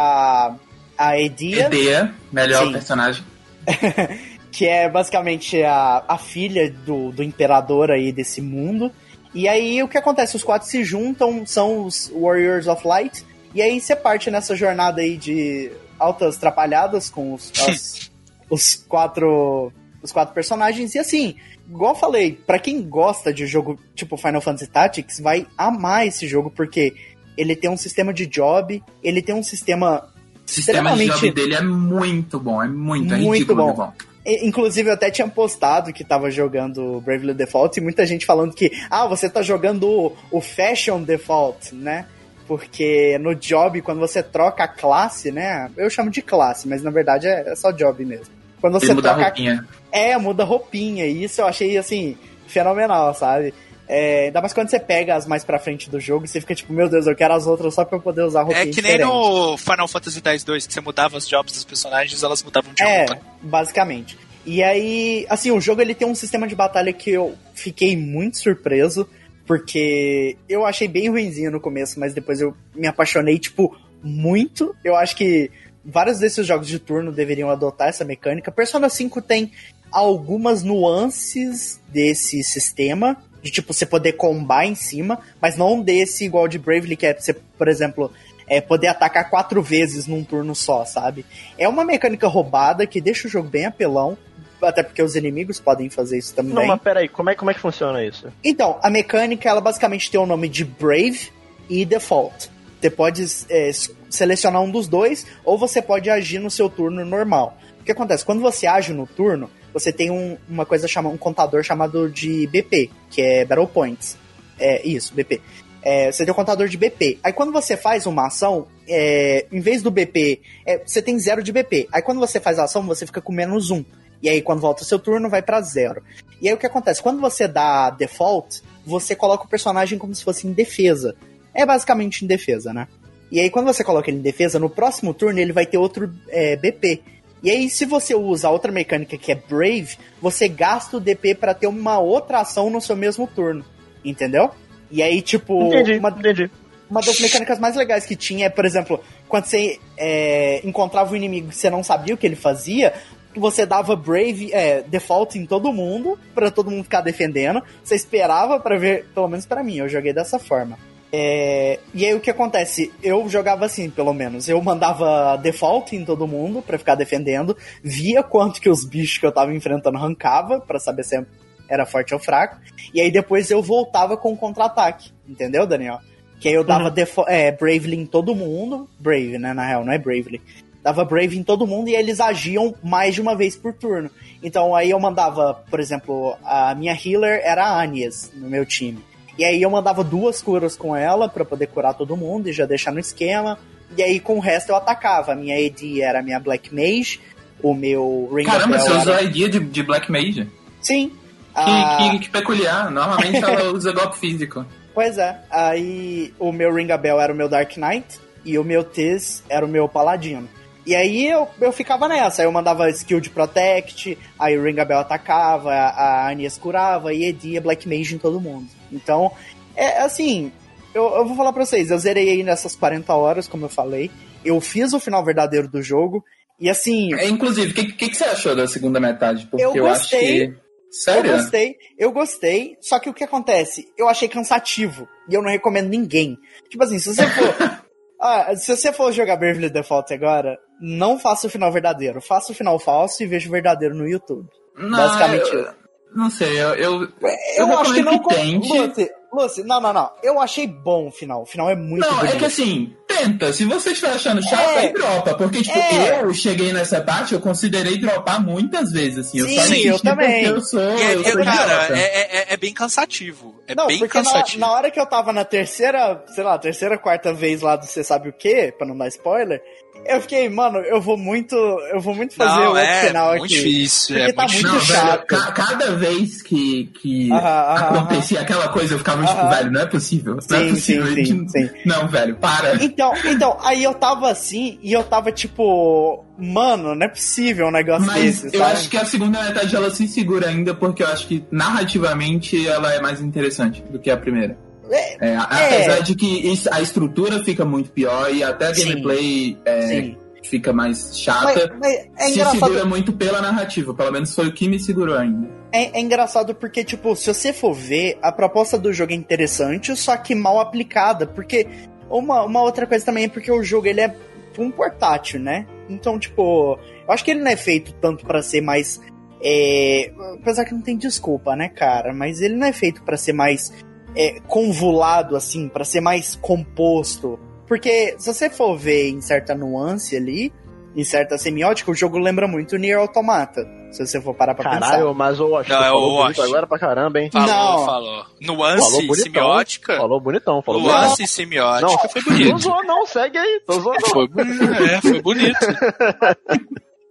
a- Edia Edea, melhor Sim. personagem. que é basicamente a, a filha do, do imperador aí desse mundo. E aí o que acontece? Os quatro se juntam, são os Warriors of Light, e aí você parte nessa jornada aí de altas trapalhadas com os, as- os quatro os quatro personagens. E assim, igual eu falei, pra quem gosta de jogo tipo Final Fantasy Tactics, vai amar esse jogo, porque ele tem um sistema de job, ele tem um sistema. O sistema de job dele é muito bom, é muito, é muito bom. bom. Inclusive, eu até tinha postado que tava jogando Bravely Default e muita gente falando que, ah, você tá jogando o, o Fashion Default, né? Porque no job, quando você troca a classe, né? Eu chamo de classe, mas na verdade é, é só job mesmo. Quando você muda troca. Roupinha. É, muda roupinha. E isso eu achei, assim, fenomenal, sabe? É, ainda mais quando você pega as mais pra frente do jogo, você fica tipo, meu Deus, eu quero as outras só pra eu poder usar roupinha É que nem no Final Fantasy X-2, que você mudava os jobs dos personagens, elas mudavam de é, roupa. É, basicamente. E aí, assim, o jogo ele tem um sistema de batalha que eu fiquei muito surpreso, porque eu achei bem ruimzinho no começo, mas depois eu me apaixonei, tipo, muito. Eu acho que vários desses jogos de turno deveriam adotar essa mecânica. Persona 5 tem algumas nuances desse sistema, de tipo você poder combar em cima, mas não desse igual de Bravely, que é você, por exemplo, é poder atacar quatro vezes num turno só, sabe? É uma mecânica roubada que deixa o jogo bem apelão, até porque os inimigos podem fazer isso também. Não, mas peraí, como é, como é que funciona isso? Então, a mecânica, ela basicamente tem o nome de Brave e Default. Você pode é, selecionar um dos dois, ou você pode agir no seu turno normal. O que acontece? Quando você age no turno, você tem um, uma coisa chamada um contador chamado de BP, que é Battle Points. É isso, BP. É, você tem um contador de BP. Aí quando você faz uma ação, é, em vez do BP, é, você tem zero de BP. Aí quando você faz a ação, você fica com menos um. E aí quando volta o seu turno, vai para zero. E aí o que acontece? Quando você dá default, você coloca o personagem como se fosse em defesa. É basicamente em defesa, né? E aí quando você coloca ele em defesa, no próximo turno ele vai ter outro é, BP. E aí, se você usa outra mecânica que é Brave, você gasta o DP para ter uma outra ação no seu mesmo turno. Entendeu? E aí, tipo. Entendi, uma, entendi. Uma das mecânicas mais legais que tinha é, por exemplo, quando você é, encontrava um inimigo e você não sabia o que ele fazia, você dava Brave, é, default em todo mundo, para todo mundo ficar defendendo. Você esperava para ver, pelo menos para mim, eu joguei dessa forma. É, e aí o que acontece? Eu jogava assim, pelo menos. Eu mandava default em todo mundo para ficar defendendo, via quanto que os bichos que eu tava enfrentando arrancava, para saber se era forte ou fraco. E aí depois eu voltava com contra-ataque, entendeu, Daniel? Que aí eu dava uhum. é, Bravely em todo mundo. Brave, né? Na real, não é Bravely. Dava Brave em todo mundo e eles agiam mais de uma vez por turno. Então aí eu mandava, por exemplo, a minha healer era a Anies no meu time. E aí eu mandava duas curas com ela para poder curar todo mundo e já deixar no esquema. E aí com o resto eu atacava. A minha AD era a minha Black Mage, o meu Ring Caramba, você era... usou a AD de, de Black Mage? Sim. Que, ah... que, que, peculiar. Normalmente ela usa golpe físico. Pois é. Aí o meu Ring Bell era o meu Dark Knight e o meu Tiz era o meu Paladino. E aí eu, eu ficava nessa, aí eu mandava skill de Protect, aí o Ring Bell atacava, a Anies curava e Edia Black Mage em todo mundo. Então, é assim, eu, eu vou falar pra vocês, eu zerei aí nessas 40 horas, como eu falei. Eu fiz o final verdadeiro do jogo. E assim. É, inclusive, o que, que, que, você achou da segunda metade? Porque eu, eu acho que. Sério? Eu gostei, eu gostei. Só que o que acontece? Eu achei cansativo. E eu não recomendo ninguém. Tipo assim, se você for. ah, se você for jogar Bravely Default agora, não faça o final verdadeiro. Faça o final falso e veja o verdadeiro no YouTube. Não, Basicamente eu, não sei, eu. Eu, eu, eu acho que não. Que tente. Lucy, Lucy, não, não, não. Eu achei bom o final. O final é muito Não, bonito. é que assim, tenta. Se você estiver achando chato, é. aí dropa. Porque, tipo, é. eu cheguei nessa parte, eu considerei dropar muitas vezes, assim. Eu Sim, eu também. Eu sou. É, eu sou cara, é, é, é, bem cansativo. É não, bem porque cansativo. Na, na, hora que eu tava na terceira, sei lá, terceira, quarta vez lá do Você Sabe o quê, pra não dar spoiler, eu fiquei, mano, eu vou muito. Eu vou muito fazer não, o é, final muito aqui. Difícil, é tá muito, muito chato. Velho, cada vez que, que acontecia aquela coisa, eu ficava tipo, velho, não é possível. Sim, não é possível. Sim, sim, sim. Não, velho, para. Então, então, aí eu tava assim e eu tava tipo, mano, não é possível um negócio Mas desse. Eu sabe? acho que a segunda metade ela se segura ainda, porque eu acho que narrativamente ela é mais interessante do que a primeira. É, é, apesar é. de que a estrutura fica muito pior e até a gameplay é, fica mais chata, mas, mas é se segura muito pela narrativa. Pelo menos foi o que me segurou ainda. É, é, engraçado porque, tipo, se você for ver, a proposta do jogo é interessante, só que mal aplicada. Porque uma, uma outra coisa também é porque o jogo ele é um portátil, né? Então, tipo, eu acho que ele não é feito tanto para ser mais. É, apesar que não tem desculpa, né, cara? Mas ele não é feito para ser mais é, convolado, assim, para ser mais composto. Porque se você for ver em certa nuance ali, em certa semiótica, o jogo lembra muito Nier Automata. Se você for parar pra Caralho, pensar. mas o Não, é o falou bonito Washington. agora pra caramba, hein? Falou, Não. falou. Nuance, Falou bonitão. semiótica. Falou bonitão, falou bonitão. Nuance e semiótica Não, foi Não bonito. zoou não, segue aí. Tô zoando não. Foi, bonito, é, foi bonito.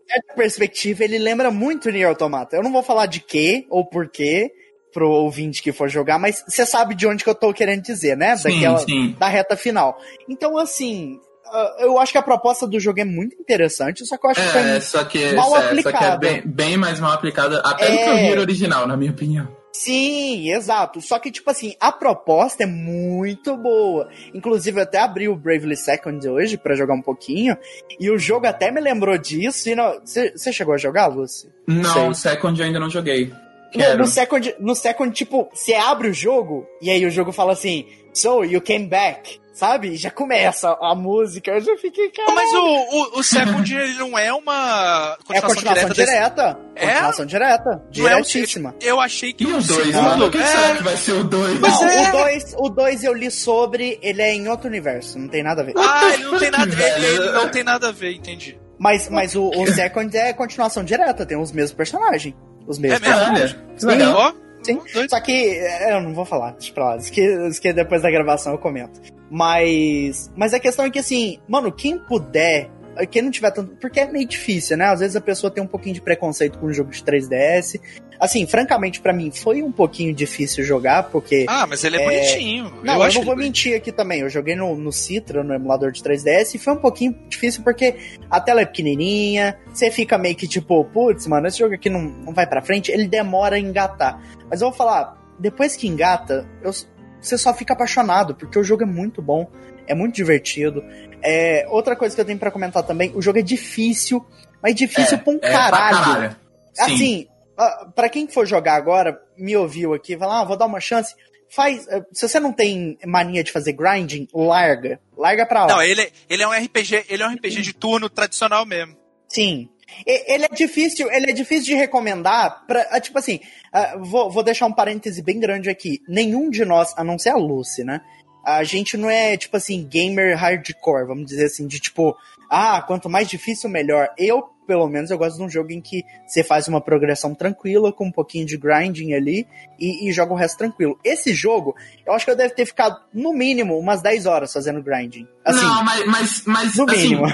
Essa perspectiva, ele lembra muito Nier Automata. Eu não vou falar de quê ou porquê pro ouvinte que for jogar, mas você sabe de onde que eu tô querendo dizer, né? Sim, Daquela, sim. da reta final. Então, assim, ah, eu acho que a proposta do jogo é muito interessante, só que eu acho que foi É, só que, mal é, só que é aplicada. bem, bem mais mal aplicada, até do que É. o Hero original, na minha opinião. Sim, exato. Só que, tipo assim, a proposta é muito boa. Inclusive, eu até abri o Bravely Second hoje pra jogar um pouquinho. E o jogo até me lembrou disso. Você chegou a jogar, Lucy? Não, Sei. o Second eu ainda não joguei. No, Quero. no Second, no Second, tipo, você abre o jogo e aí o jogo fala assim: So, you came back. Sabe? E já começa a música. Eu já fiquei, cara. Mas o, o, o Second, ele não é uma É a continuação desse- direta. É? Continuação direta. Não é o Diretíssima. Eu achei que E o 2, segundo- mano? O que é, será que vai ser o 2? Pois Não, é. o 2 o dois eu li sobre, ele é em outro universo, não tem nada a ver. Ah, ele não tem nada, ele, ele não tem nada a ver, entendi. Mas, mas o, o Second é continuação direta, tem os mesmos personagens. Os mesmos É mesmo? que legal. Sim. doido. Só que é, eu não vou falar, deixa pra lá. Isso que, isso que depois da gravação eu comento. Mas. Mas a questão é que assim, mano, quem puder. Quem não tiver tanto. Porque é meio difícil, né? Às vezes a pessoa tem um pouquinho de preconceito com o jogo de 3DS. Assim, francamente, pra mim foi um pouquinho difícil jogar, porque. Ah, mas ele é, É, bonitinho. Não, eu eu, não vou mentir aqui também. Eu joguei no, no Citra, no emulador de 3DS, e foi um pouquinho difícil porque a tela é pequenininha, você fica meio que tipo, putz, mano, esse jogo aqui não, não vai pra frente, ele demora a engatar. Mas eu vou falar, depois que engata, eu- você só fica apaixonado, porque o jogo é muito bom, é muito divertido. É, outra coisa que eu tenho pra comentar também, o jogo é difícil, mas difícil pra um É, caralho. pra caralho. Sim. Assim, pra quem for jogar agora, me ouviu aqui, vai lá, ah, vou dar uma chance. Faz. eh, Se você não tem mania de fazer grinding, larga. Larga pra lá. Não, ele, ele é um RPG, ele é um RPG de turno tradicional mesmo. Sim. Ele é difícil, ele é difícil de recomendar pra. ah, Tipo assim, ah, vou, vou deixar um parêntese bem grande aqui. Nenhum de nós, a não ser a Lucy, né? A gente não é, tipo assim, gamer hardcore, vamos dizer assim, de tipo, ah, quanto mais difícil, melhor. Eu, pelo menos, eu gosto de um jogo em que você faz uma progressão tranquila, com um pouquinho de grinding ali, e, e joga o resto tranquilo. Esse jogo, eu acho que eu deve ter ficado, no mínimo, umas 10 horas fazendo grinding. Assim, não, mas, mas, mas no assim, mínimo.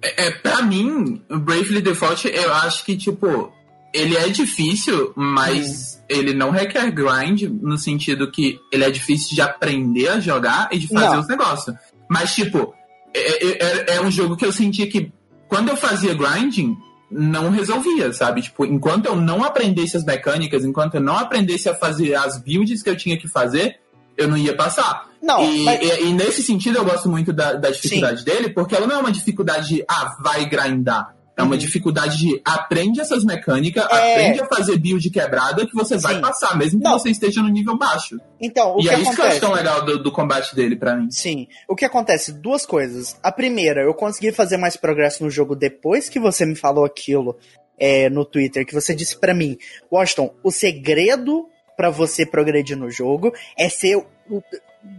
é, é, pra mim, Bravely Default, eu acho que, tipo, ele é difícil, mas ele não requer grind, no sentido que ele é difícil de aprender a jogar e de fazer Não. os negócios. Mas, tipo, é, é- é um jogo que eu senti que quando eu fazia grinding, não resolvia, sabe? Tipo, enquanto eu não aprendesse as mecânicas, enquanto eu não aprendesse a fazer as builds que eu tinha que fazer, eu não ia passar. Não, e, mas- e- e nesse sentido eu gosto muito da, da dificuldade dele, porque ela não é uma dificuldade de, ah, vai grindar. É uma Uhum. dificuldade de aprende essas mecânicas, É. aprende a fazer build quebrada que você vai Sim. passar, mesmo que Não. você esteja no nível baixo. Então, o e que é isso que eu acho tão legal do, do combate dele pra mim. Sim. O que acontece? Duas coisas. A primeira, eu consegui fazer mais progresso no jogo depois que você me falou aquilo é, no Twitter, que você disse pra mim, Washington, o segredo pra você progredir no jogo é ser o-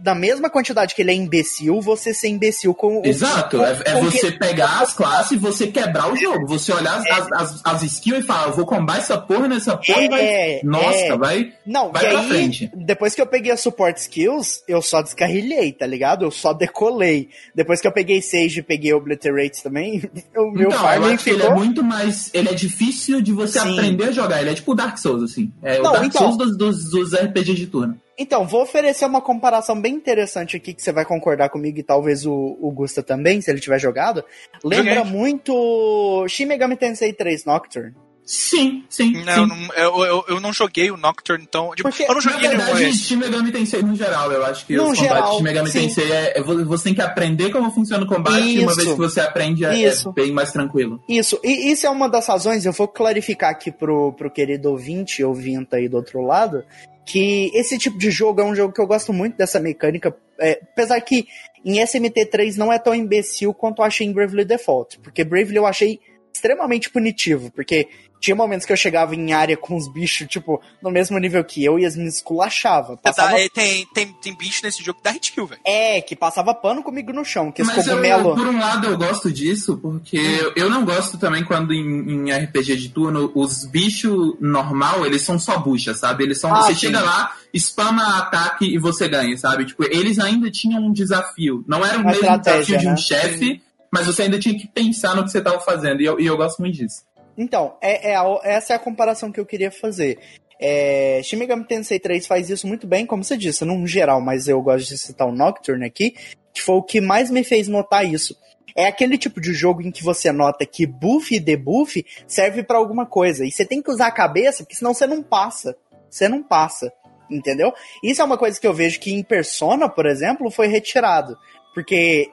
da mesma quantidade que ele é imbecil, você ser imbecil com o- Exato, com- é, é com você que- pegar as classes e você quebrar o jogo. Você olhar as, as, as, as skills e falar, eu vou combar essa porra nessa porra e vai. É, Nossa, é. vai. Não, Vai pra aí, frente. depois que eu peguei a support skills, eu só descarrilhei, tá ligado? Eu só decolei. Depois que eu peguei Sage e peguei Obliterate também, o meu então, eu farming acho que ele ficou... é muito mais. Ele é difícil de você Sim. aprender a jogar. Ele é tipo o Dark Souls, assim. É Não, o Dark então- Souls dos, dos, dos RPG de turno. Então, vou oferecer uma comparação bem interessante aqui que você vai concordar comigo e talvez o, o Gusta também, se ele tiver jogado. Lembra Joguei. muito Shin Megami Tensei 3 Nocturne. Sim, sim. Não, sim. não- eu, eu, eu não joguei o Nocturne, então. Tipo, Porque, eu não Na joguei nenhum verdade. Shin Megami Tensei no geral, eu acho que No os combates geral, de Shin Megami sim. Tensei é, é vo- você tem que aprender como funciona o combate e uma Isso. vez que você aprende é, é Isso. bem mais tranquilo. Isso, e isso é uma das razões, eu vou clarificar aqui pro, pro querido ouvinte, ouvinta aí do outro lado, que esse tipo de jogo é um jogo que eu gosto muito dessa mecânica, é, apesar que em SMT3 não é tão imbecil quanto eu achei em Bravely Default, porque Bravely eu achei extremamente punitivo, porque tinha momentos que eu chegava em área com os bichos, tipo, no mesmo nível que eu e as me esculachava. Passava... Tá, é, tem, tem, tem bicho nesse jogo que dá hit kill, velho. É, que passava pano comigo no chão, que Mas esse cogumelo... eu, por um lado, eu gosto disso, porque hum. eu não gosto também quando em, em, RPG de turno os bichos normal, eles são só bucha, sabe? Eles são. Ah, você sim. chega lá, spama ataque e você ganha, sabe? Tipo, eles ainda tinham um desafio. Não era o Uma mesmo desafio de um né? chefe, mas você ainda tinha que pensar no que você estava fazendo. E eu, e eu gosto muito disso. Então, é, é a, essa é a comparação que eu queria fazer. É, Shin Tensei 3 faz isso muito bem, como você disse, num geral, mas eu gosto de citar o Nocturne aqui, que foi o que mais me fez notar isso. É aquele tipo de jogo em que você nota que buff e debuff serve para alguma coisa, e você tem que usar a cabeça, porque senão você não passa. Você não passa, entendeu? Isso é uma coisa que eu vejo que em Persona, por exemplo, foi retirado. Porque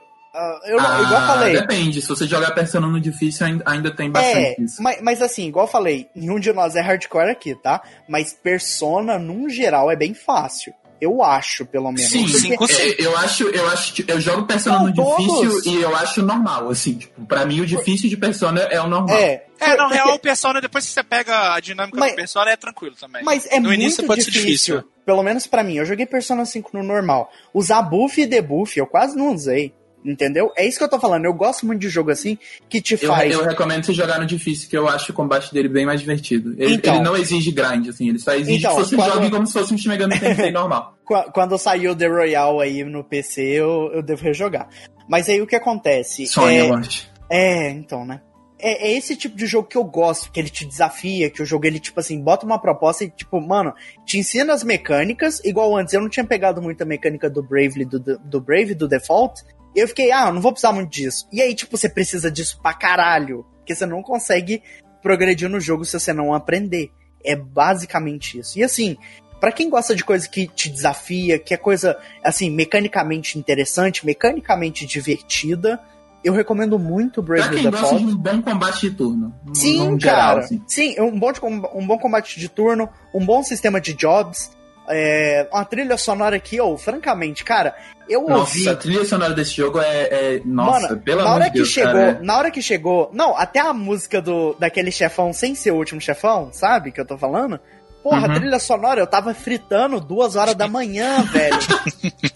eu, ah, igual falei. Depende, se você jogar Persona no difícil, ainda, ainda tem bastante é, isso. Mas, mas assim, igual falei, nenhum de nós é hardcore aqui, tá? Mas Persona, num geral, é bem fácil. Eu acho, pelo menos. Sim, sim, é, eu acho, eu acho, eu jogo Persona Não, no todos. difícil e eu acho normal, assim, tipo, pra mim o difícil de Persona é o normal. É, é, na real, o Persona, depois que você pega a dinâmica mas, do Persona, é tranquilo também. Mas é no muito início pode difícil, ser difícil. Pelo menos para mim, eu joguei Persona 5 no normal. Usar buff e debuff, eu quase não usei. Entendeu? É isso que eu tô falando. Eu gosto muito de jogo assim que te faz. Eu, eu recomendo você jogar no difícil, que eu acho o combate dele bem mais divertido. Ele, então, ele não exige grind, assim, ele só exige então, que você quando... jogue como se fosse um time Megami Tensei normal. Quando saiu o The Royale aí no PC, eu, eu devo rejogar. Mas aí o que acontece? Sonha, é... Morte. É, então, né? É, é, esse tipo de jogo que eu gosto, que ele te desafia, que o jogo ele, tipo assim, bota uma proposta e, tipo, mano, te ensina as mecânicas, igual antes, eu não tinha pegado muita mecânica do Bravely, do, do Brave, do Default, eu fiquei, ah, não vou precisar muito disso. E aí, tipo, você precisa disso pra caralho. Porque você não consegue progredir no jogo se você não aprender. É basicamente isso. E assim, para quem gosta de coisa que te desafia, que é coisa, assim, mecanicamente interessante, mecanicamente divertida, eu recomendo muito Brave the Default. de um bom combate de turno. Sim, cara. Geral, assim. Sim, um bom, um bom combate de turno, um bom sistema de jobs. É, uma trilha sonora aqui, ou, francamente, cara, eu nossa, ouvi. a trilha sonora desse jogo é. é nossa, Mano, pelo amor de Deus. Chegou, cara, é... Na hora que chegou. Não, até a música do, daquele chefão sem ser o último chefão, sabe? Que eu tô falando. Porra, uhum. trilha sonora, eu tava fritando duas horas da manhã, velho.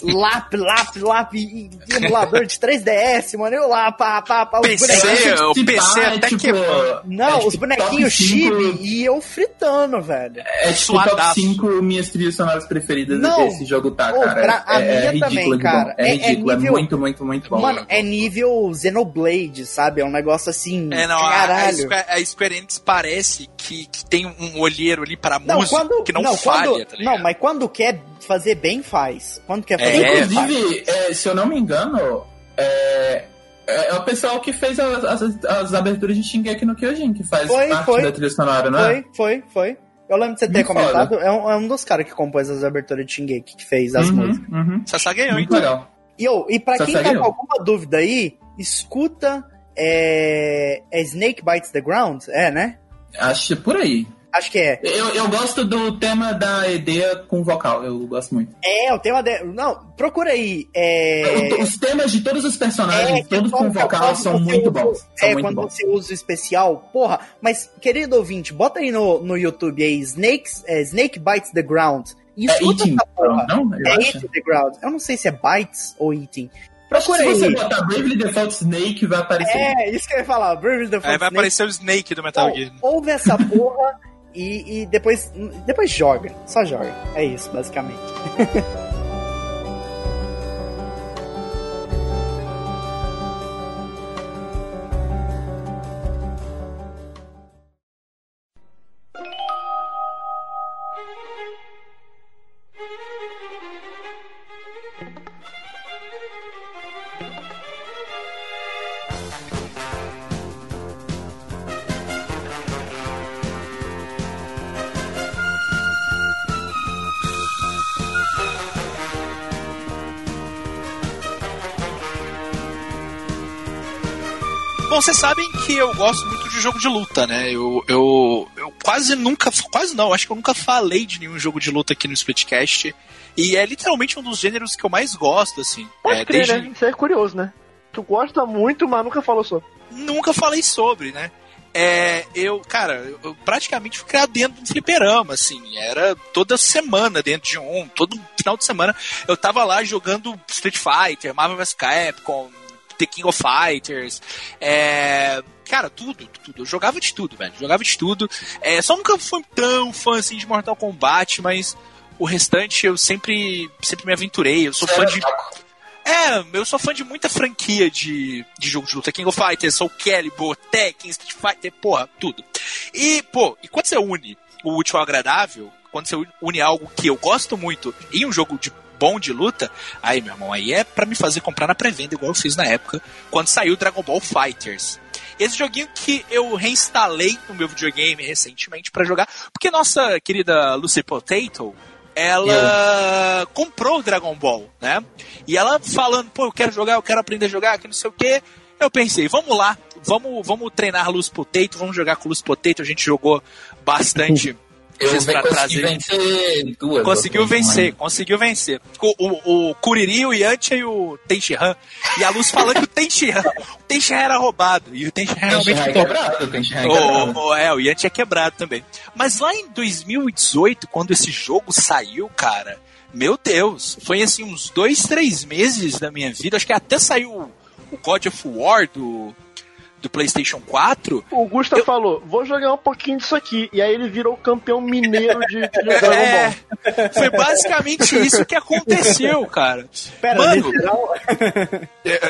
lap, lap, lap, emulador de 3DS, mano. Eu lá, pá, pá, pá. Os PC, o PC até tipo, quebrou. Não, é, tipo, os bonequinhos chibi e eu fritando, velho. É tipo Suadaço. top 5 minhas trilhas sonoras preferidas Não, desse jogo, tá, cara? Pra, a é, minha é também, cara. É, é, ridículo, é, nível, é muito, muito, muito bom. Mano, é nível Xenoblade, sabe? É um negócio assim, é, não, caralho. A, a, a Square Enix parece que, que tem um olheiro ali pra música não, quando, que não, não falha, quando, tá Não, mas quando quer fazer bem, faz. Quando quer fazer é, bem, Inclusive, é, se eu não me engano, é, é, é o pessoal que fez as, as, as aberturas de Shingeki no Kyojin, que faz foi, parte foi. da trilha sonora, não é? Foi, foi, foi. Eu lembro de você ter Muito comentado, é um, é um, dos caras que compôs as aberturas de Shingeki, que fez as uhum, músicas. Uhum. Sasageyo, Muito então. legal. E, oh, e pra quem tá com alguma dúvida aí, escuta é, é Snake Bites the Ground, é, né? Acho por aí. Acho que é. Eu, eu gosto do tema da Edea com vocal, eu gosto muito. É, o tema de... Não, procura aí. É... Os temas de todos os personagens, é, todos com vocal, são muito bons. São é, muito quando bons. você usa o especial, porra. Mas, querido ouvinte, bota aí no, no YouTube aí, Snakes, é, Snake Bites the Ground. E é eating, Não, é Eating the Ground. Eu não sei se é Bites ou Eating. Procura Se você botar Bravely Default Snake, vai aparecer. É, isso que eu ia falar. Bravely Default é, vai Snake. aparecer o Snake do Metal Gear. Ouve essa porra e, e depois, depois joga. Só joga. É isso, basicamente. eu gosto muito de jogo de luta, né? Eu, eu, eu quase nunca, quase não, acho que eu nunca falei de nenhum jogo de luta aqui no Splitcast. E é literalmente um dos gêneros que eu mais gosto, assim. Pode é, crer, desde... né? Isso é curioso, né? Tu gosta muito, mas nunca falou sobre. Nunca falei sobre, né? é, eu, cara, eu praticamente ficava dentro do fliperama, assim, era toda semana dentro de um, todo final de semana eu tava lá jogando Street Fighter, Marvel vs Capcom, The King of Fighters, é, cara, tudo, tudo, eu jogava de tudo, velho, jogava de tudo, é, só nunca fui tão fã, assim, de Mortal Kombat, mas o restante eu sempre, sempre me aventurei, eu sou fã de... É, eu sou fã de muita franquia de, de jogo de luta. King of Fighters, Soul Calibur, Tekken, Street Fighter, porra, tudo. E, pô, e quando você une o útil ao agradável, quando você une algo que eu gosto muito em um jogo de bom de luta, aí, meu irmão, aí é para me fazer comprar na pré-venda, igual eu fiz na época, quando saiu Dragon Ball Fighters. Esse joguinho que eu reinstalei no meu videogame recentemente para jogar, porque nossa querida Lucy Potato, ela comprou o Dragon Ball, né? E ela falando, pô, eu quero jogar, eu quero aprender a jogar, que não sei o quê. Eu pensei, vamos lá, vamos, vamos treinar Luz Potato, vamos jogar com Luz Potato. A gente jogou bastante pra trazer. vencer duas. Conseguiu vencer, conseguiu vencer. O, o, o Kuriri, o Yantia e o Tenshinhan. E a Luz falando que o Tenshinhan, o Tenshinhan era roubado. E o Tenshinhan realmente é quebrado, o Tenshinhan é quebrado. O, é, o Yantia é quebrado também. Mas lá em 2018, quando esse jogo saiu, cara, meu Deus, foi assim uns dois, três meses da minha vida. Acho que até saiu o God of War do do PlayStation 4. O Gusta eu... falou: vou jogar um pouquinho disso aqui. E aí ele virou campeão mineiro de, de Dragon é, Ball. Foi basicamente isso que aconteceu, cara. Pera, Mano, é,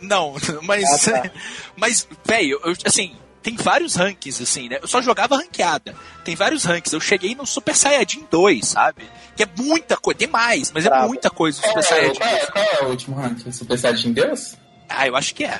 não, mas. Ah, tá. Mas, velho, assim, tem vários rankings, assim, né? Eu só jogava ranqueada. Tem vários rankings. Eu cheguei no Super Saiyajin 2, sabe? Que é muita coisa. Tem mais, mas é muita coisa o Super é, Saiyajin. Qual é, qual é o último ranking? Super Saiyajin 2? Ah, eu acho que é.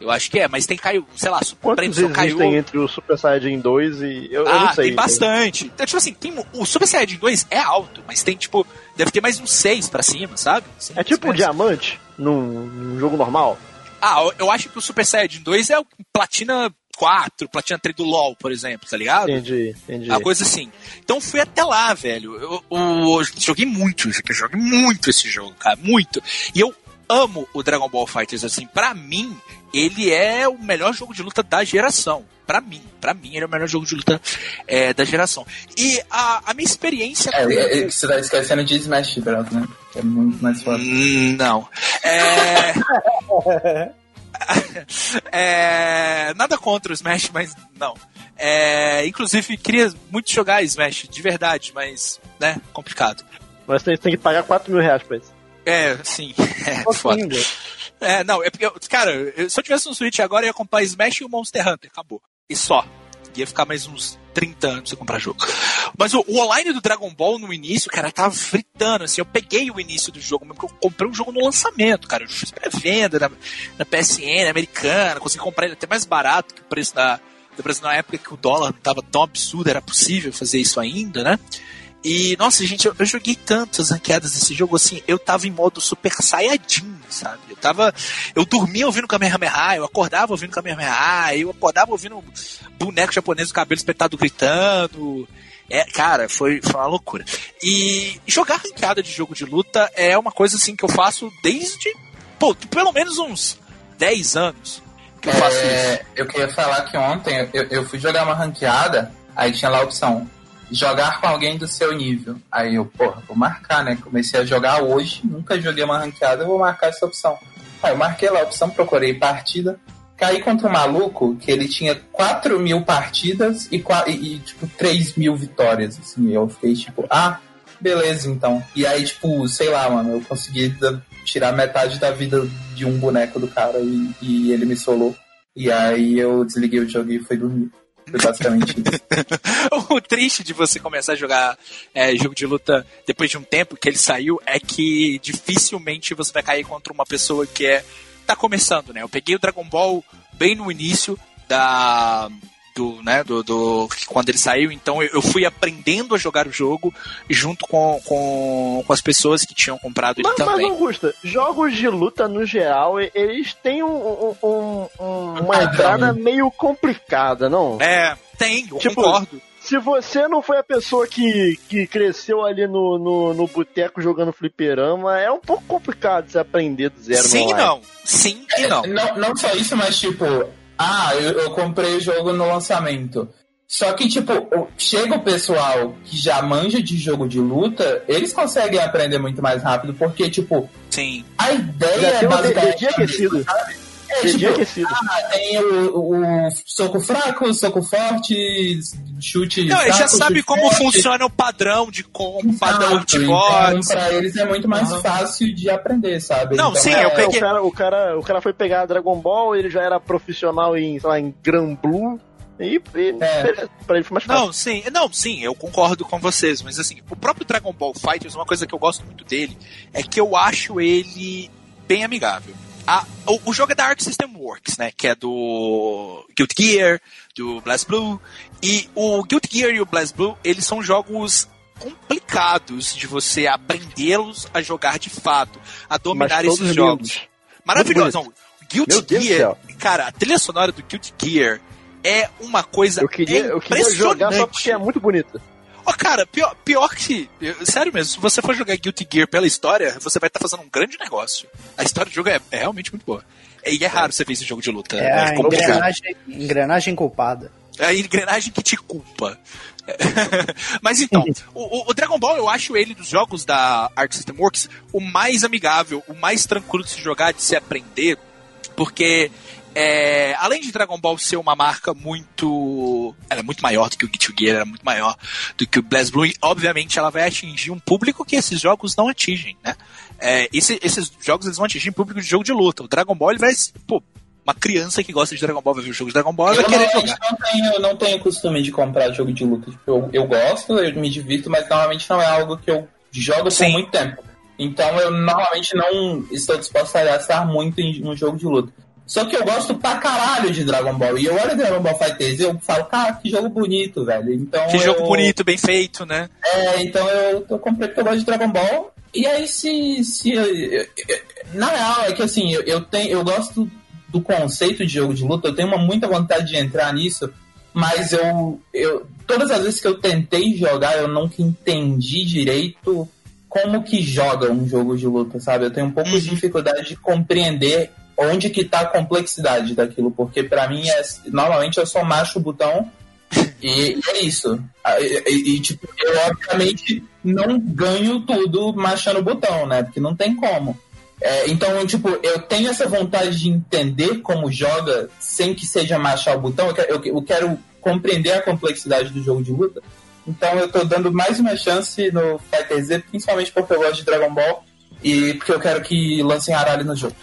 Eu acho que é, mas tem caiu, sei lá, Quantos existem caiu... entre o Super Saiyajin 2 e. Eu, ah, eu não sei. Tem bastante. Então, tipo assim, tem, o Super Saiyajin 2 é alto, mas tem, tipo, deve ter mais uns 6 pra cima, sabe? Assim, é tipo um diamante num, num, jogo normal? Ah, eu acho que o Super Saiyajin 2 é o Platina 4, Platina 3 do LoL, por exemplo, tá ligado? Entendi, entendi. Uma coisa assim. Então fui até lá, velho. Eu, eu, eu joguei muito eu joguei muito esse jogo, cara, muito. E eu amo o Dragon Ball Fighters, assim, pra mim, ele é o melhor jogo de luta da geração. Pra mim, pra mim, ele é o melhor jogo de luta é, da geração. E a, a minha experiência. É, com... é, é, você tá esquecendo de Smash Bros, né? É muito mais fácil. Hum, não. É. é... Nada contra o Smash, mas não. É... Inclusive, queria muito jogar Smash, de verdade, mas, né, complicado. Mas tem, tem que pagar 4 mil reais pra isso. É, sim. É, foda. É, não, é porque, cara, se eu tivesse um Switch agora, eu ia comprar Smash e o Monster Hunter, acabou. E só. Ia ficar mais uns 30 anos sem comprar jogo. Mas o, o, online do Dragon Ball no início, cara, tava fritando, assim, eu peguei o início do jogo, porque eu comprei um jogo no lançamento, cara, eu fiz pré-venda na, na PSN americana, consegui comprar ele até mais barato que o preço da, do Brasil na época que o dólar tava tão absurdo, era possível fazer isso ainda, né? E, nossa, gente, eu, eu joguei tantas ranqueadas desse jogo, assim, eu tava em modo Super Saiyajin, sabe? Eu tava. Eu dormia ouvindo Kamehameha, eu acordava ouvindo Kamehameha, eu acordava ouvindo boneco japonês com cabelo espetado gritando. É, cara, foi, foi uma loucura. E jogar ranqueada de jogo de luta é uma coisa assim que eu faço desde. Pô, pelo menos uns 10 anos que eu faço é, isso. Eu queria falar que ontem eu, eu fui jogar uma ranqueada, aí tinha lá a opção jogar com alguém do seu nível. Aí eu, porra, vou marcar, né? Comecei a jogar hoje, nunca joguei uma ranqueada, eu vou marcar essa opção. Aí eu marquei lá a opção, procurei partida, caí contra um maluco que ele tinha 4 mil partidas e, e, tipo, 3 mil vitórias, assim. Eu fiquei tipo, ah, beleza, então. E aí, tipo, sei lá, mano, eu consegui tirar metade da vida de um boneco do cara e, e ele me solou. E aí eu desliguei o jogo e fui dormir. Foi basicamente isso. o triste de você começar a jogar é, jogo de luta depois de um tempo que ele saiu é que dificilmente você vai cair contra uma pessoa que é tá começando, né? Eu peguei o Dragon Ball bem no início da do, né, do, do, quando ele saiu, então eu, fui aprendendo a jogar o jogo junto com, com, com as pessoas que tinham comprado ele mas, também. Mas, Augusta, jogos de luta no geral, eles têm um, um, um, uma entrada meio complicada, não? É, tem, eu tipo, concordo se você não foi a pessoa que, que cresceu ali no, no, no boteco jogando fliperama, é um pouco complicado você aprender do zero. Sim e não. Sim e não. É, não. Não só isso, mas tipo, ah, eu, eu comprei o jogo no lançamento. Só que, tipo, chega o pessoal que já manja de jogo de luta, eles conseguem aprender muito mais rápido, porque, tipo, Sim. a ideia é basicamente. aquecido. É, tipo, aquecido. Ah, tem o, o, soco fraco, soco forte, chute. Não, ele já sabe como forte. funciona o padrão de como, padrão de Então, pra eles é muito mais uhum. fácil de aprender, sabe? Não, então, sim, é, eu peguei. O cara, o, cara, o cara foi pegar Dragon Ball, ele já era profissional em, sei lá, em Gran Blue. E, e é. pra ele foi mais fácil. Não, sim, não, sim, eu concordo com vocês, mas assim, o próprio Dragon Ball Fighters, uma coisa que eu gosto muito dele é que eu acho ele bem amigável. A, o, o, jogo é da Arc System Works, né? Que é do Guilty Gear, do Blast Blue. E o Guilty Gear e o Blast Blue, eles são jogos complicados de você aprendê-los a jogar de fato, a dominar esses jogos. Maravilhoso. Não, Guilty Gear, cara, a trilha sonora do Guilty Gear é uma coisa eu queria, eu queria jogar só porque é muito bonito. Oh, cara, pior, pior que. Sério mesmo, se você for jogar Guilty Gear pela história, você vai estar tá fazendo um grande negócio. A história do jogo é, é realmente muito boa. E é raro você ver esse jogo de luta. É, é a engrenagem, engrenagem culpada. É a engrenagem que te culpa. Mas então, o, o, Dragon Ball eu acho ele dos jogos da Arc System Works o mais amigável, o mais tranquilo de se jogar, de se aprender, porque é, além de Dragon Ball ser uma marca muito. Ela é muito maior do que o Gear, ela é muito maior do que o BlazBlue, obviamente ela vai atingir um público que esses jogos não atingem, né? É, esse, esses jogos eles vão atingir um público de jogo de luta. O Dragon Ball ele vai. Pô, uma criança que gosta de Dragon Ball vai ver o jogo de Dragon Ball e vai querer jogar. Não tenho, eu não tenho costume de comprar jogo de luta. Tipo, eu, eu gosto, eu me divirto, mas normalmente não é algo que eu jogo Sim. por muito tempo. Então eu normalmente não estou disposto a gastar muito em um jogo de luta. Só que eu gosto pra caralho de Dragon Ball. E eu olho Dragon Ball FighterZ e eu falo, cara, que jogo bonito, velho. Então que eu... jogo bonito, bem feito, né? É, então eu, eu comprei porque eu gosto de Dragon Ball. E aí se. se na real, é que assim, eu, eu, tenho, eu gosto do conceito de jogo de luta, eu tenho uma, muita vontade de entrar nisso, mas eu, eu. Todas as vezes que eu tentei jogar, eu nunca entendi direito como que joga um jogo de luta, sabe? Eu tenho um pouco uhum. de dificuldade de compreender onde que tá a complexidade daquilo, porque para mim é normalmente eu só macho o botão e é isso. E, e, tipo, eu obviamente não ganho tudo machando o botão, né? Porque não tem como. É, então, tipo, eu tenho essa vontade de entender como joga sem que seja machar o botão. Eu quero, eu, eu quero compreender a complexidade do jogo de luta. Então eu tô dando mais uma chance no Fighter Z, principalmente porque eu gosto de Dragon Ball e porque eu quero que lancem Arali no jogo.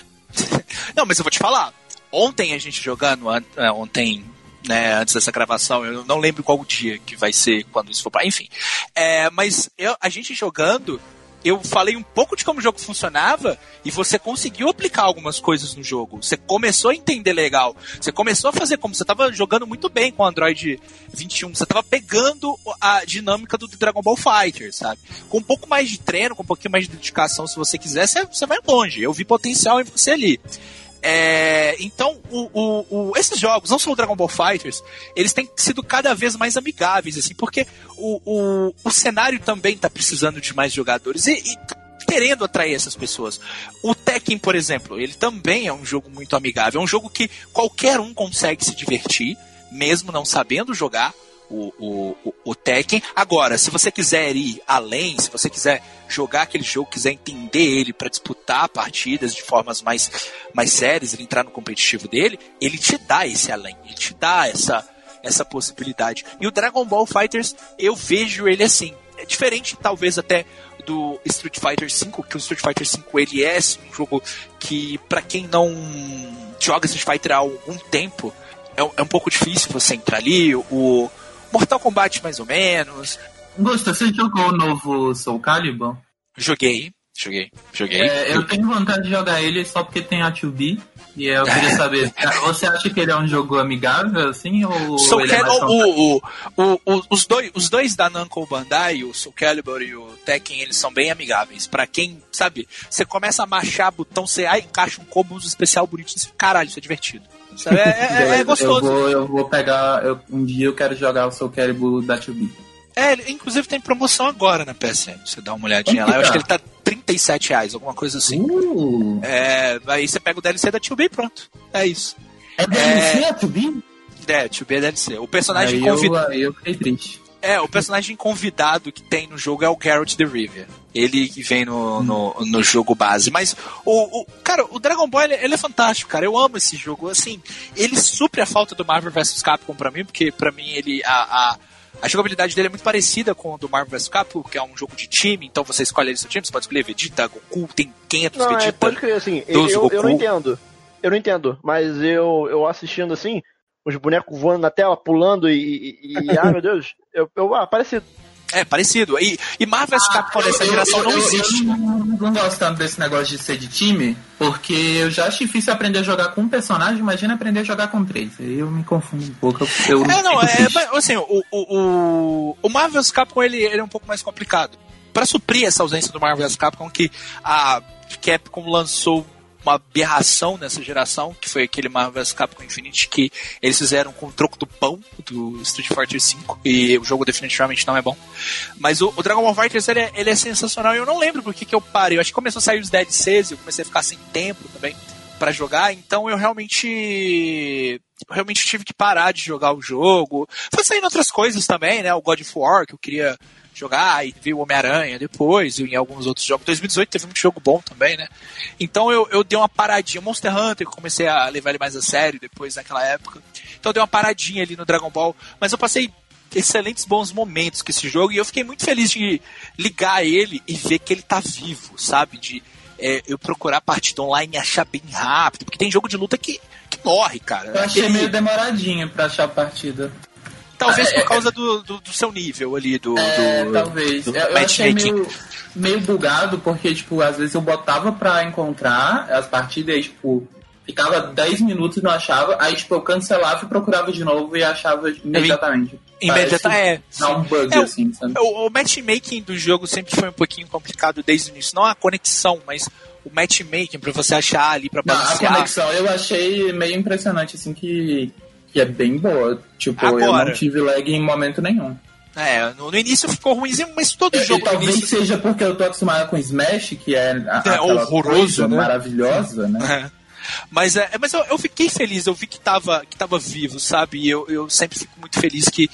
Não, mas eu vou te falar. Ontem a gente jogando, é, ontem, né, antes dessa gravação, eu não lembro qual dia que vai ser quando isso for pra. Enfim. É, mas eu, a gente jogando, eu falei um pouco de como o jogo funcionava e você conseguiu aplicar algumas coisas no jogo. Você começou a entender legal. Você começou a fazer como você estava jogando muito bem com o Android 21. Você estava pegando a dinâmica do Dragon Ball Fighter, sabe? Com um pouco mais de treino, com um pouquinho mais de dedicação, se você quiser, você, você vai longe. Eu vi potencial em você ali. É, então, o, o, o, esses jogos, não só o Dragon Ball Fighters, eles têm sido cada vez mais amigáveis, assim, porque o, o, cenário também está precisando de mais jogadores e, e querendo atrair essas pessoas. O Tekken, por exemplo, ele também é um jogo muito amigável, é um jogo que qualquer um consegue se divertir, mesmo não sabendo jogar o, o, o, Tekken. Agora, se você quiser ir além, se você quiser jogar aquele jogo, quiser entender ele para disputar partidas de formas mais, mais sérias, ele entrar no competitivo dele, ele te dá esse além, ele te dá essa, essa possibilidade. E o Dragon Ball Fighters, eu vejo ele assim. É diferente, talvez, até do Street Fighter V, que o Street Fighter V ele é assim, um jogo que, para quem não joga Street Fighter há algum tempo, é, é um pouco difícil você entrar ali. O, Mortal Kombat mais ou menos. Gusta, você jogou o novo Soul Calibur? Joguei, joguei, joguei. É, eu tenho vontade de jogar ele só porque tem a 2B. E eu queria saber, você acha que ele é um jogo amigável, assim, ou Soul ele é o, o, o, os, dois, os dois da Namco Bandai, o Soul Calibur e o Tekken, eles são bem amigáveis. Pra quem, sabe, você começa a machar botão, você ah, encaixa um combo especial bonito, você caralho, isso é divertido. Sabe? É, é, é gostoso. Eu vou, eu vou pegar. Eu, um dia eu quero jogar o Soul Calibur da 2B. É, inclusive tem promoção agora na PSN. Você dá uma olhadinha lá. Eu acho que ele tá 37 reais, alguma coisa assim. Uh. É, aí você pega o DLC da 2B e pronto. É isso. É DLC, é, to be? É, to be é DLC. O personagem convidado. Eu, eu fiquei triste. É, o personagem convidado que tem no jogo é o Garrett the River. Ele que vem no, no, no, jogo base. Mas, o, o cara, o Dragon Ball, ele, ele, é fantástico, cara. Eu amo esse jogo. Assim, ele supre a falta do Marvel vs Capcom pra mim, porque pra mim ele... A, a, a jogabilidade dele é muito parecida com a do Marvel vs Capcom, que é um jogo de time, então você escolhe ali seu time, você pode escolher Vegeta, Goku, tem 500 não, Vegeta. É, pode crer, assim, eu, eu, eu não entendo. Eu não entendo, mas eu, eu assistindo assim, os bonecos voando na tela, pulando e. e, e ah, meu Deus, eu, eu, ah, parecido. É, parecido. E, e Marvel ah, Capcom nessa geração não existe. Eu, não, não gosto tanto desse negócio de ser de time, porque eu já acho difícil aprender a jogar com um personagem, imagina aprender a jogar com três. Aí eu me confundo um pouco. Eu, é, não, é, assim, o, o, o Marvel vs Capcom ele, ele é um pouco mais complicado. Para suprir essa ausência do Marvel vs Capcom, que a Capcom lançou uma aberração nessa geração, que foi aquele Marvel vs Capcom Infinite que eles fizeram com o troco do pão do Street Fighter V, e o jogo definitivamente não é bom. Mas o, o Dragon Ball Fighters ele é, ele é, sensacional e eu não lembro por que, que eu parei. Eu acho que começou a sair os DLCs e eu comecei a ficar sem tempo também para jogar, então eu realmente eu realmente tive que parar de jogar o jogo. Foi saindo outras coisas também, né? O God of War, que eu queria jogar, e vi o Homem-Aranha depois, e em alguns outros jogos. 2018 teve muito jogo bom também, né? Então eu, eu dei uma paradinha. Monster Hunter, eu comecei a levar ele mais a sério depois naquela época. Então eu dei uma paradinha ali no Dragon Ball. Mas eu passei excelentes bons momentos com esse jogo e eu fiquei muito feliz de ligar ele e ver que ele tá vivo, sabe? De é, eu procurar a partida online e achar bem rápido, porque tem jogo de luta que, que morre, cara. Eu achei meio demoradinho pra achar a partida. Talvez por causa do, do, do, seu nível ali, do. É, do talvez. Do eu, achei meio, meio bugado, porque, tipo, às vezes eu botava pra encontrar as partidas e, tipo, ficava 10 minutos e não achava, aí, tipo, eu cancelava e procurava de novo e achava imediatamente. Imediatamente, é. Dá um bug, é, assim, sabe? O, o matchmaking do jogo sempre foi um pouquinho complicado desde o início. Não a conexão, mas o matchmaking pra você achar ali pra balancear. a conexão eu achei meio impressionante, assim, que que é bem boa. Tipo, Agora, eu não tive lag em momento nenhum. É, no, no início ficou ruimzinho, mas todo jogo. E talvez início... seja porque eu tô acostumado com Smash, que é, a, é horroroso, né? maravilhosa, né? É. Mas, é, mas eu, eu, fiquei feliz, eu vi que tava, que tava vivo, sabe? E eu, eu sempre fico muito feliz que,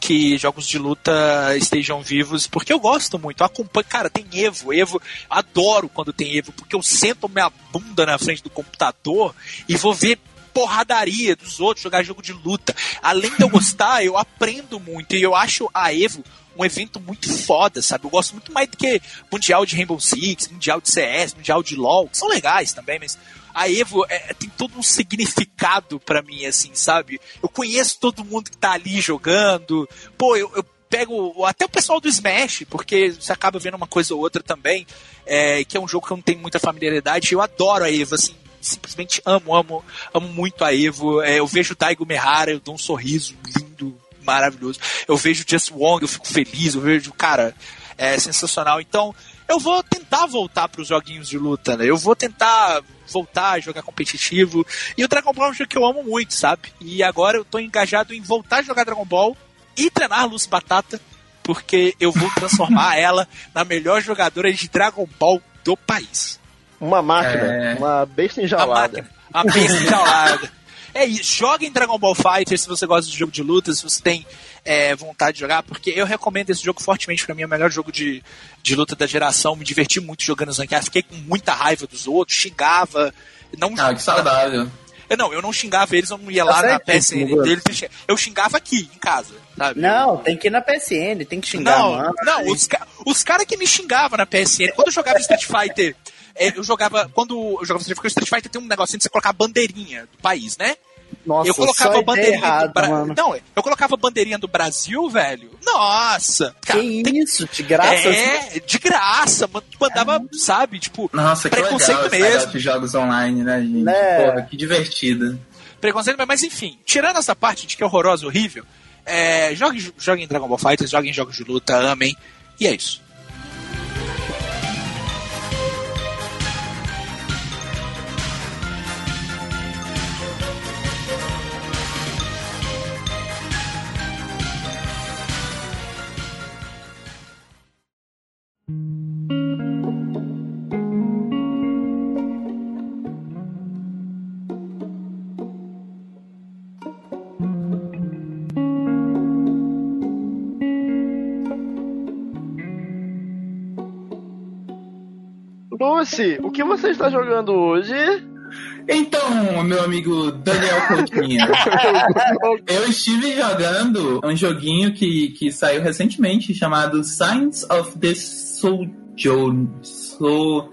que jogos de luta estejam vivos, porque eu gosto muito. Eu acompanho, cara, tem Evo, Evo, adoro quando tem Evo, porque eu sento minha bunda na frente do computador e vou ver porradaria dos outros, jogar jogo de luta. Além de eu gostar, eu aprendo muito. E eu acho a Evo um evento muito foda, sabe? Eu gosto muito mais do que Mundial de Rainbow Six, Mundial de CS, Mundial de LoL, que são legais também, mas a Evo é, tem todo um significado para mim, assim, sabe? Eu conheço todo mundo que tá ali jogando. Pô, eu, eu pego até o pessoal do Smash, porque você acaba vendo uma coisa ou outra também, é, que é um jogo que eu não tenho muita familiaridade. Eu adoro a Evo, assim, simplesmente amo, amo, amo muito a Evo. É, eu vejo o Daigo Mehara, eu dou um sorriso lindo, maravilhoso. Eu vejo o Just Wong, eu fico feliz, eu vejo, cara, é sensacional. Então, eu vou tentar voltar para os joguinhos de luta, né? Eu vou tentar voltar a jogar competitivo. E o Dragon Ball é um jogo que eu amo muito, sabe? E agora eu tô engajado em voltar a jogar Dragon Ball e treinar Luz Batata, porque eu vou transformar ela na melhor jogadora de Dragon Ball do país. Uma máquina, é... uma besta enjaulada. Uma, uma besta enjaulada. É isso, joga em Dragon Ball Fighter se você gosta de jogo de luta, se você tem é, vontade de jogar, porque eu recomendo esse jogo fortemente, para mim é o melhor jogo de, de luta da geração, me diverti muito jogando Zankiar, fiquei com muita raiva dos outros, xingava, não Ah, que saudável. Eu, não, eu não xingava eles, eu não ia tá lá na PSN deles, eu xingava aqui, em casa. Sabe? Não, tem que ir na PSN, tem que xingar, não, mano. Não, os, os caras que me xingavam na PSN, quando eu jogava Street Fighter é, eu jogava. Quando eu jogava Street Fighter, Street Fighter tem um negocinho de você colocar a bandeirinha do país, né? Nossa, eu colocava a bandeirinha errado, do Brasil. Não, eu colocava a bandeirinha do Brasil, velho. Nossa! Cara, que tem... isso? De graça? É, de graça. Mandava, é. sabe, tipo, Nossa, preconceito que legal mesmo. jogos online, né, gente? Né? Porra, que divertido. Preconceito, mas enfim, tirando essa parte de que é horrorosa, horrível, é, jogue, jogue em Dragon Ball Fighters, jogue em jogos de luta, amem. E é isso. Lucy, o que você está jogando hoje? Então, meu amigo Daniel Coutinho, eu estive jogando um joguinho que, que saiu recentemente chamado Signs of the Sojourn. So...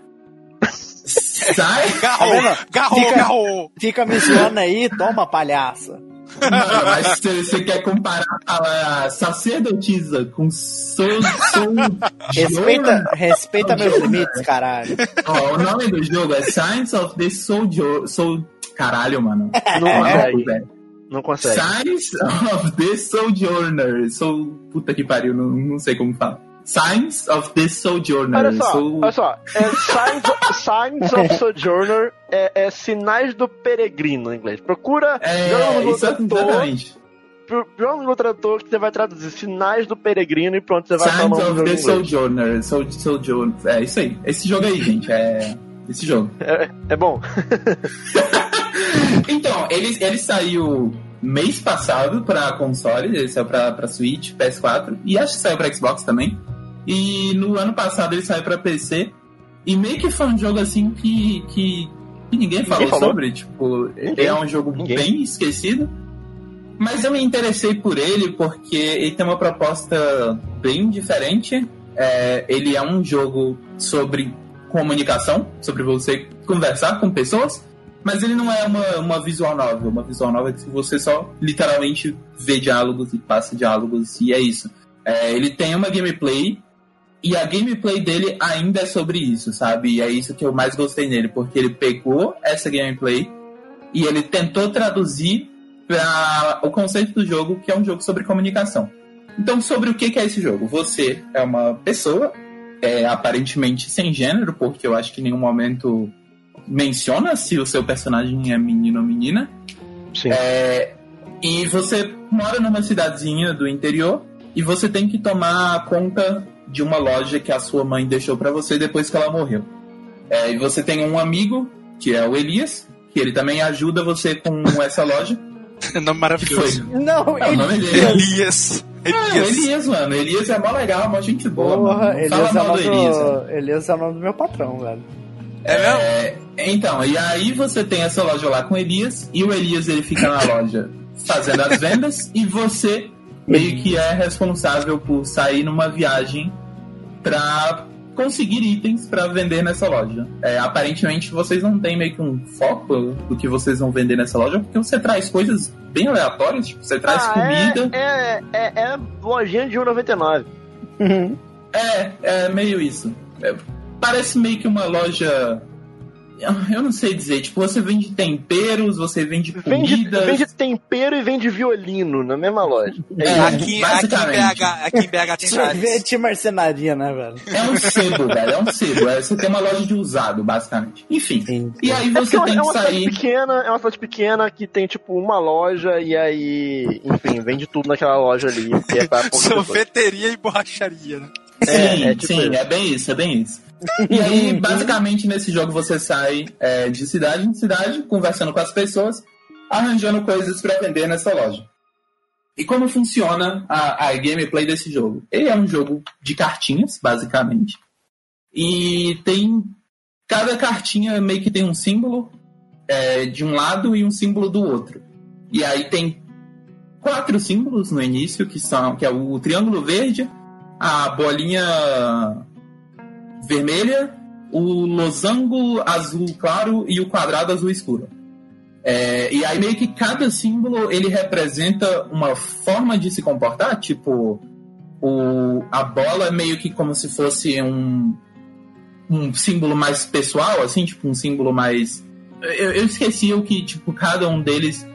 Sai... Garro, garro, fica, garro. Fica me zoando aí, toma palhaça. Não, mas você quer comparar a sacerdotisa com Soul, Respeita, respeita meus limites, caralho. Ó, o nome do jogo é Science of the Soul... soul caralho, mano. Não É, consegue. velho. Não consegue. Science of the Sojourner. Sou. Puta que pariu, não, não sei como fala. Science of the Sojourner. Olha só, olha só. É Signs, Signs of Sojourner é, é sinais do peregrino em inglês. Procura É, isso Google Trator, exatamente. Google Trator que você vai traduzir sinais do peregrino e pronto, você vai falar o of the inglês. Sojourner. Sol, Sojourner. É isso aí. Esse jogo aí, gente. É. Esse jogo. É, é bom. Então, ele, ele saiu mês passado pra console, ele saiu pra, pra Switch, PS4, e acho que saiu pra Xbox também. E no ano passado ele saiu pra PC. E meio que foi um jogo assim que, que, que ninguém falou, falou. sobre. Tipo, Ninguém. é um jogo Ninguém. bem esquecido. Mas eu me interessei por ele porque ele tem uma proposta bem diferente. É, ele é um jogo sobre comunicação, sobre você conversar com pessoas, mas ele não é uma, uma visual novel. Uma visual novel que você só literalmente vê diálogos e passa diálogos e é isso. É, ele tem uma gameplay e a gameplay dele ainda é sobre isso, sabe? E é isso que eu mais gostei nele, porque ele pegou essa gameplay e ele tentou traduzir para o conceito do jogo, que é um jogo sobre comunicação. Então, sobre o que é esse jogo? Você é uma pessoa, é, aparentemente sem gênero, porque eu acho que em nenhum momento menciona se o seu personagem é menino ou menina. Sim. É, e você mora numa cidadezinha do interior e você tem que tomar conta de uma loja que a sua mãe deixou pra você depois que ela morreu. É, e você tem um amigo, que é o Elias, que ele também ajuda você com essa loja. Nome Que foi? maravilhoso. Não, É nome dele. Elias. Ah, Elias. Elias, mano. Elias é mó legal, mó gente boa, Porra, Elias Fala é, o mal do nome Elias. né? do... Elias é o nome do meu patrão, velho. É mesmo? É, então, e aí você tem essa loja lá com o Elias, e o Elias ele fica na loja fazendo as vendas, e você meio que é responsável por sair numa viagem pra conseguir itens pra vender nessa loja. É, aparentemente vocês não têm meio que um foco do que vocês vão vender nessa loja, porque você traz coisas bem aleatórias, tipo, você traz Ah, comida. É, é, é, é lojinha de 1,99. É, é meio isso. É, parece meio que uma loja. eu- não sei dizer, tipo, você vende temperos, você vende Vende, comidas. vende tempero e vende violino na mesma loja. É, aqui, aqui, em. BH, aqui em BH tem. Sorvete e marcenaria, né, velho? É um sebo, velho, é um sebo. É, você tem uma loja de usado, basicamente. Enfim. Sim. E aí É você é uma, tem é que sair. pequena, é uma cidade pequena que tem tipo uma loja e aí, enfim, vende tudo naquela loja ali. Que é pra. Sorveteria e borracharia, né? Sim, É, é tipo sim, isso. é bem isso, é bem isso. E aí, basicamente, nesse jogo você sai é, de cidade em cidade, conversando com as pessoas, arranjando coisas pra vender nessa loja. E como funciona a, a gameplay desse jogo? Ele é um jogo de cartinhas, basicamente. E tem. Cada cartinha meio que tem um símbolo é, de um lado e um símbolo do outro. E aí tem quatro símbolos no início, que são que é o triângulo verde, a bolinha vermelha, o losango azul claro e o quadrado azul escuro. É, e aí meio que cada símbolo ele representa uma forma de se comportar, tipo o, a bola é meio que como se fosse um, um símbolo mais pessoal, assim, tipo um símbolo mais. Eu, eu esqueci o que, tipo, cada um deles.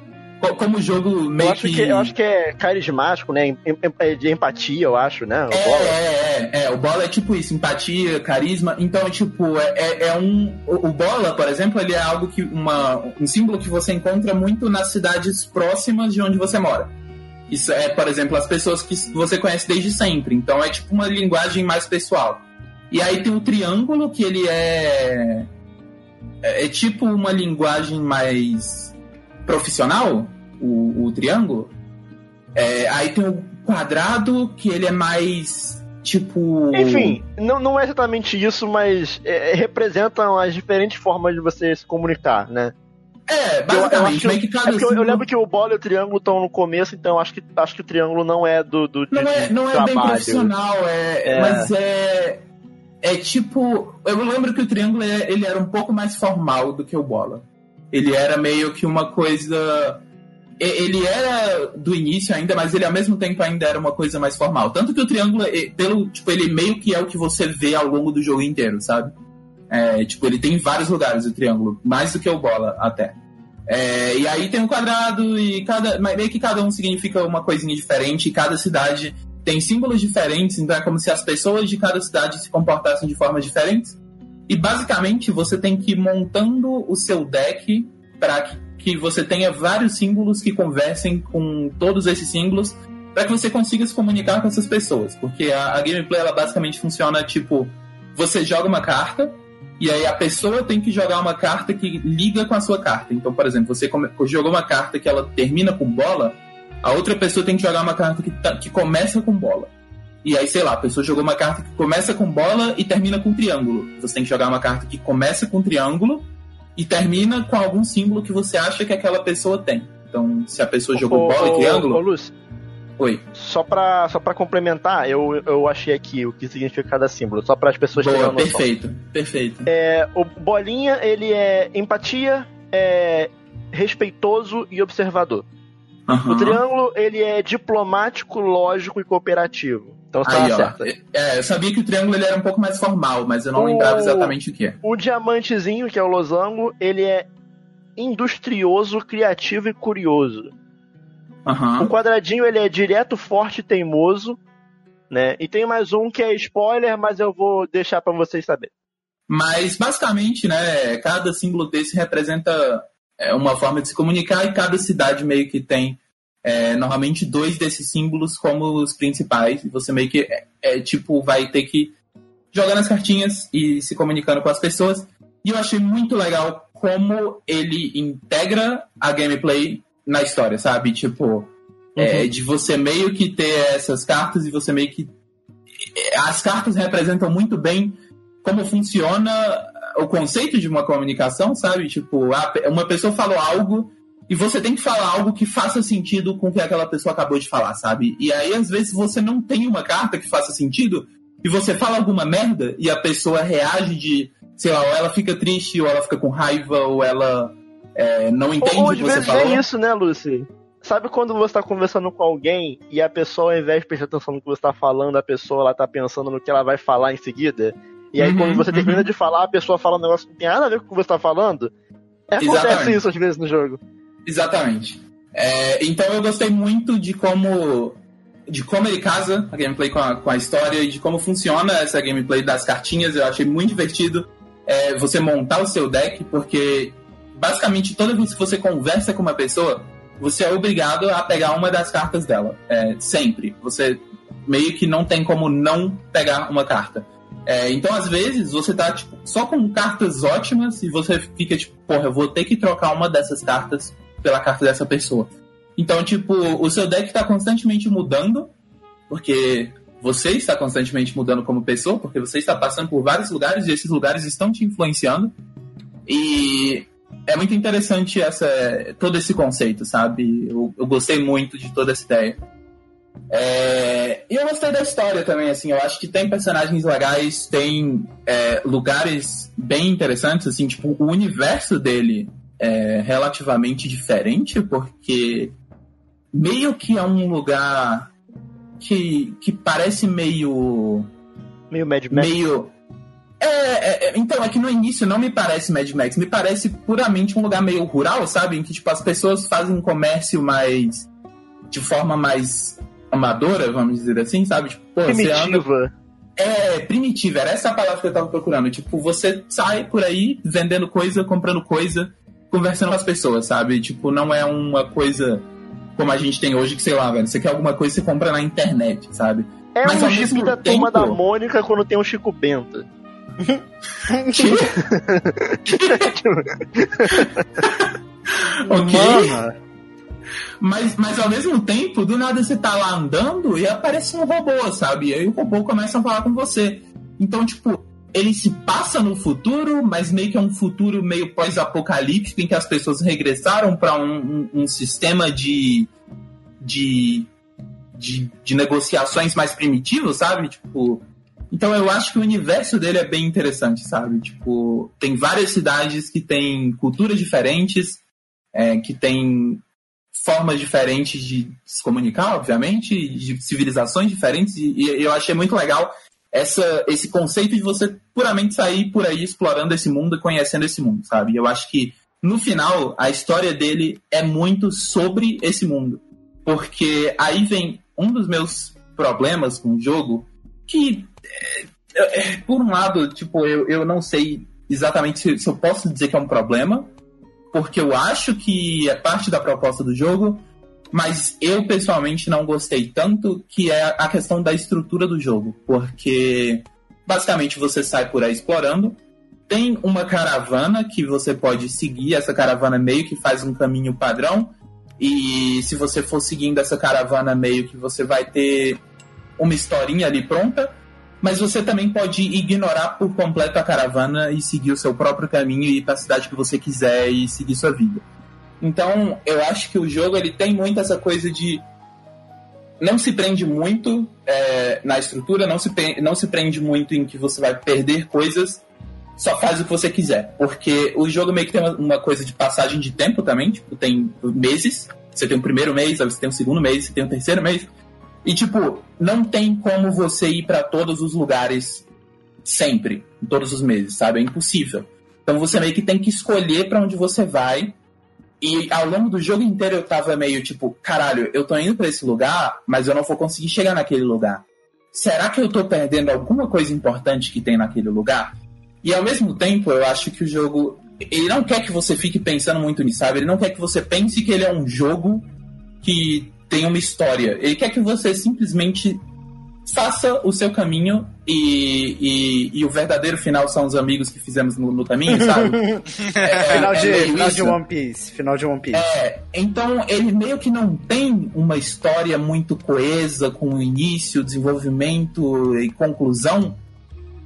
Co- Como o jogo meio Eu acho que, eu acho que é carismático, né? É De empatia, eu acho, né? O É, bola. é, é, é. O Bola é tipo isso, empatia, carisma. Então, tipo, é, é, é um. O, o Bola, por exemplo, ele é algo que. Uma, um símbolo que você encontra muito nas cidades próximas de onde você mora. Isso é, por exemplo, as pessoas que você conhece desde sempre. Então é tipo uma linguagem mais pessoal. E aí tem o triângulo, que ele é. É, é tipo uma linguagem mais profissional, o, o triângulo. É, aí tem o quadrado, que ele é mais Tipo. Enfim, não, não é exatamente isso, mas é, é representam as diferentes formas de você se comunicar, né? É, basicamente, eu, eu que, é símbolo... eu, lembro que o bola e o triângulo estão no começo, então acho que, acho que o triângulo não é do. do não, é, não é bem profissional, é, é, mas é. É tipo. Eu lembro que o triângulo é, ele era um pouco mais formal do que o bola. Ele era meio que uma coisa ele era do início ainda, mas ele ao mesmo tempo ainda era uma coisa mais formal. Tanto que o triângulo, pelo, tipo, ele meio que é o que você vê ao longo do jogo inteiro, sabe? É, tipo, ele tem vários lugares o triângulo, mais do que o bola até. É, e aí tem um quadrado e cada. Meio que cada um significa uma coisinha diferente, e cada cidade tem símbolos diferentes, então é como se as pessoas de cada cidade se comportassem de formas diferentes. E basicamente você tem que ir montando o seu deck para que que você tenha vários símbolos que conversem com todos esses símbolos para que você consiga se comunicar com essas pessoas. Porque a, a, gameplay ela basicamente funciona tipo: você joga uma carta e aí a pessoa tem que jogar uma carta que liga com a sua carta. Então, por exemplo, você come, jogou uma carta que ela termina com bola, a outra pessoa tem que jogar uma carta que, tá, que começa com bola. E aí, sei lá, a pessoa jogou uma carta que começa com bola e termina com triângulo. Você tem que jogar uma carta que começa com triângulo e termina com algum símbolo que você acha que aquela pessoa tem. Então, se a pessoa jogou ô, bola e triângulo. Ô, Lúcio. Oi. Só pra, só pra complementar, eu, eu achei aqui o que significa cada símbolo, só para as pessoas Boa, terem Perfeito, perfeito. É, o bolinha, ele é empatia, é respeitoso e observador. Uhum. O triângulo, ele é diplomático, lógico e cooperativo. Então você Aí, certo. É, eu sabia que o triângulo ele era um pouco mais formal, mas eu não o, lembrava exatamente o que é. O diamantezinho, que é o losango, ele é industrioso, criativo e curioso. Uhum. O quadradinho, ele é direto, forte e teimoso. Né? E tem mais um que é spoiler, mas eu vou deixar para vocês saberem. Mas basicamente, né, cada símbolo desse representa é, uma forma de se comunicar e cada cidade meio que tem é, normalmente dois desses símbolos como os principais. E você meio que é, é, tipo vai ter que jogar nas cartinhas e se comunicando com as pessoas. E eu achei muito legal como ele integra a gameplay na história, sabe? Tipo, é, uhum. de você meio que ter essas cartas e você meio que. As cartas representam muito bem como funciona o conceito de uma comunicação, sabe? Tipo, uma pessoa falou algo e você tem que falar algo que faça sentido com o que aquela pessoa acabou de falar, sabe? E aí, às vezes, você não tem uma carta que faça sentido e você fala alguma merda e a pessoa reage de, sei lá, ou ela fica triste, ou ela fica com raiva, ou ela é, não entende ou, o que você falou. É isso, né, Lucy? Sabe quando você está conversando com alguém e a pessoa, ao invés de prestar atenção no que você está falando, a pessoa ela tá pensando no que ela vai falar em seguida? E aí, uhum, quando você uhum. termina de falar, a pessoa fala um negócio que não tem nada a ver com o que você está falando. É, acontece Exatamente. isso às vezes no jogo. Exatamente. É, então eu gostei muito de como de como ele casa a gameplay com a, com a história e de como funciona essa gameplay das cartinhas. Eu achei muito divertido é, você montar o seu deck, porque basicamente toda vez que você conversa com uma pessoa, você é obrigado a pegar uma das cartas dela. É, sempre. Você meio que não tem como não pegar uma carta. É, então, às vezes, você tá tipo, só com cartas ótimas e você fica tipo, porra, eu vou ter que trocar uma dessas cartas pela carta dessa pessoa. Então, tipo, o seu deck está constantemente mudando, porque você está constantemente mudando como pessoa, porque você está passando por vários lugares e esses lugares estão te influenciando. E é muito interessante essa, todo esse conceito, sabe? Eu, eu gostei muito de toda essa ideia. É, e eu gostei da história também, assim, eu acho que tem personagens legais, tem é, lugares bem interessantes, assim, tipo, o universo dele é relativamente diferente, porque meio que é um lugar que, que parece meio. Meio Mad Max. Meio. É, é, é, então, é que no início não me parece Mad Max, me parece puramente um lugar meio rural, sabe? Em que tipo, as pessoas fazem comércio mais. de forma mais amadora, vamos dizer assim, sabe? Tipo, pô, Primitiva. É, primitiva, era essa a palavra que eu tava procurando. Tipo, você sai por aí vendendo coisa, comprando coisa, conversando com as pessoas, sabe? Tipo, não é uma coisa como a gente tem hoje, que sei lá, velho, você quer alguma coisa, você compra na internet, sabe? É Mas, um Chico da tempo... turma da Mônica quando tem um Chico Bento. okay. Mano, mas, mas ao mesmo tempo, do nada você tá lá andando e aparece um robô, sabe? E aí o robô começa a falar com você. Então, tipo, ele se passa no futuro, mas meio que é um futuro meio pós-apocalíptico em que as pessoas regressaram para um, um, um, sistema de, de, de, de negociações mais primitivos, sabe? Tipo, então eu acho que o universo dele é bem interessante, sabe? Tipo, tem várias cidades que têm culturas diferentes, é, que têm formas diferentes de se comunicar, obviamente, de civilizações diferentes, e, e eu achei muito legal essa, esse conceito de você puramente sair por aí explorando esse mundo e conhecendo esse mundo, sabe? Eu acho que no final a história dele é muito sobre esse mundo. Porque aí vem um dos meus problemas com o jogo, que é, é, por um lado, tipo, eu, eu não sei exatamente se, se eu posso dizer que é um problema, porque eu acho que é parte da proposta do jogo, mas eu pessoalmente não gostei. Tanto, que é a questão da estrutura do jogo, porque basicamente você sai por aí explorando, tem uma caravana que você pode seguir, essa caravana meio que faz um caminho padrão, e se você for seguindo essa caravana meio que você vai ter uma historinha ali pronta, mas você também pode ignorar por completo a caravana e seguir o seu próprio caminho e ir para a cidade que você quiser e seguir sua vida. Então, eu acho que o jogo ele tem muito essa coisa de não se prende muito é, na estrutura, não se, não se prende muito em que você vai perder coisas, só faz o que você quiser. Porque o jogo meio que tem uma, uma coisa de passagem de tempo também, tipo, tem meses. Você tem o primeiro mês, você tem o segundo mês, você tem o terceiro mês. E, tipo, não tem como você ir para todos os lugares sempre, em todos os meses, sabe? É impossível. Então você meio que tem que escolher para onde você vai e ao longo do jogo inteiro eu tava meio tipo, caralho, eu tô indo para esse lugar, mas eu não vou conseguir chegar naquele lugar. Será que eu tô perdendo alguma coisa importante que tem naquele lugar? E ao mesmo tempo, eu acho que o jogo. Ele não quer que você fique pensando muito nisso, sabe? Ele não quer que você pense que ele é um jogo que tem uma história. Ele quer que você simplesmente faça o seu caminho e, e, e, o verdadeiro final são os amigos que fizemos no, no caminho, sabe? é, final de, é final de One Piece. Final de One Piece. É, então ele meio que não tem uma história muito coesa com início, desenvolvimento e conclusão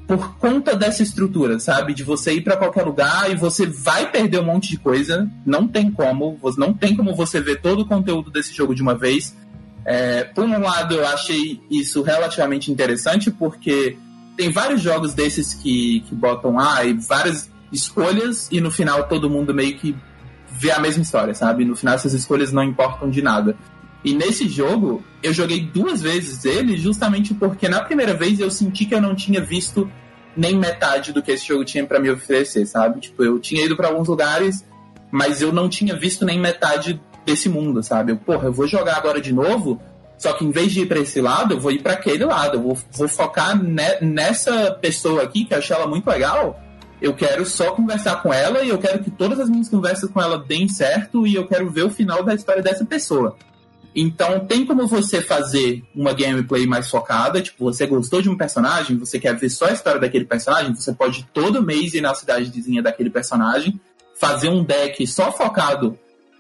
por conta dessa estrutura, sabe? De você ir para qualquer lugar e você vai perder um monte de coisa, não tem como, não tem como você ver todo o conteúdo desse jogo de uma vez é, por um lado, eu achei isso relativamente interessante, porque tem vários jogos desses que, que botam ah, e várias escolhas, e no final todo mundo meio que vê a mesma história, sabe? No final essas escolhas não importam de nada. E nesse jogo, eu joguei duas vezes ele, justamente porque na primeira vez eu senti que eu não tinha visto nem metade do que esse jogo tinha para me oferecer, sabe? Tipo, eu tinha ido para alguns lugares, mas eu não tinha visto nem metade desse mundo, sabe? Eu, porra, eu vou jogar agora de novo, só que em vez de ir para esse lado, eu vou ir para aquele lado. Eu vou, vou focar ne, nessa pessoa aqui, que eu achei ela muito legal. Eu quero só conversar com ela e eu quero que todas as minhas conversas com ela deem certo e eu quero ver o final da história dessa pessoa. Então, tem como você fazer uma gameplay mais focada, tipo, você gostou de um personagem, você quer ver só a história daquele personagem, você pode todo mês ir na cidadezinha daquele personagem, fazer um deck só focado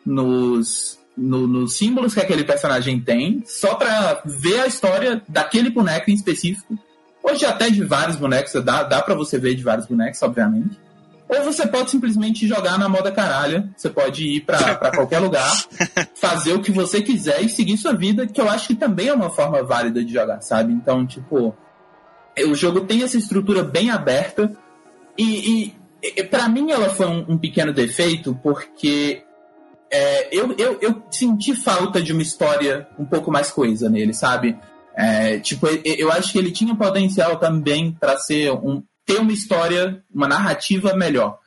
nos, no, nos símbolos que aquele personagem tem, só pra ver a história daquele boneco em específico. Hoje até de vários bonecos, dá, dá pra você ver de vários bonecos, obviamente. Ou você pode simplesmente jogar na moda caralha. Você pode ir pra, pra qualquer lugar, fazer o que você quiser e seguir sua vida, que eu acho que também é uma forma válida de jogar, sabe? Então, tipo, o jogo tem essa estrutura bem aberta e, e, e para mim ela foi um, um pequeno defeito porque é, eu, eu, eu senti falta de uma história um pouco mais coesa nele, sabe? É, tipo, eu acho que ele tinha potencial também para ser um ter uma história, uma narrativa melhor.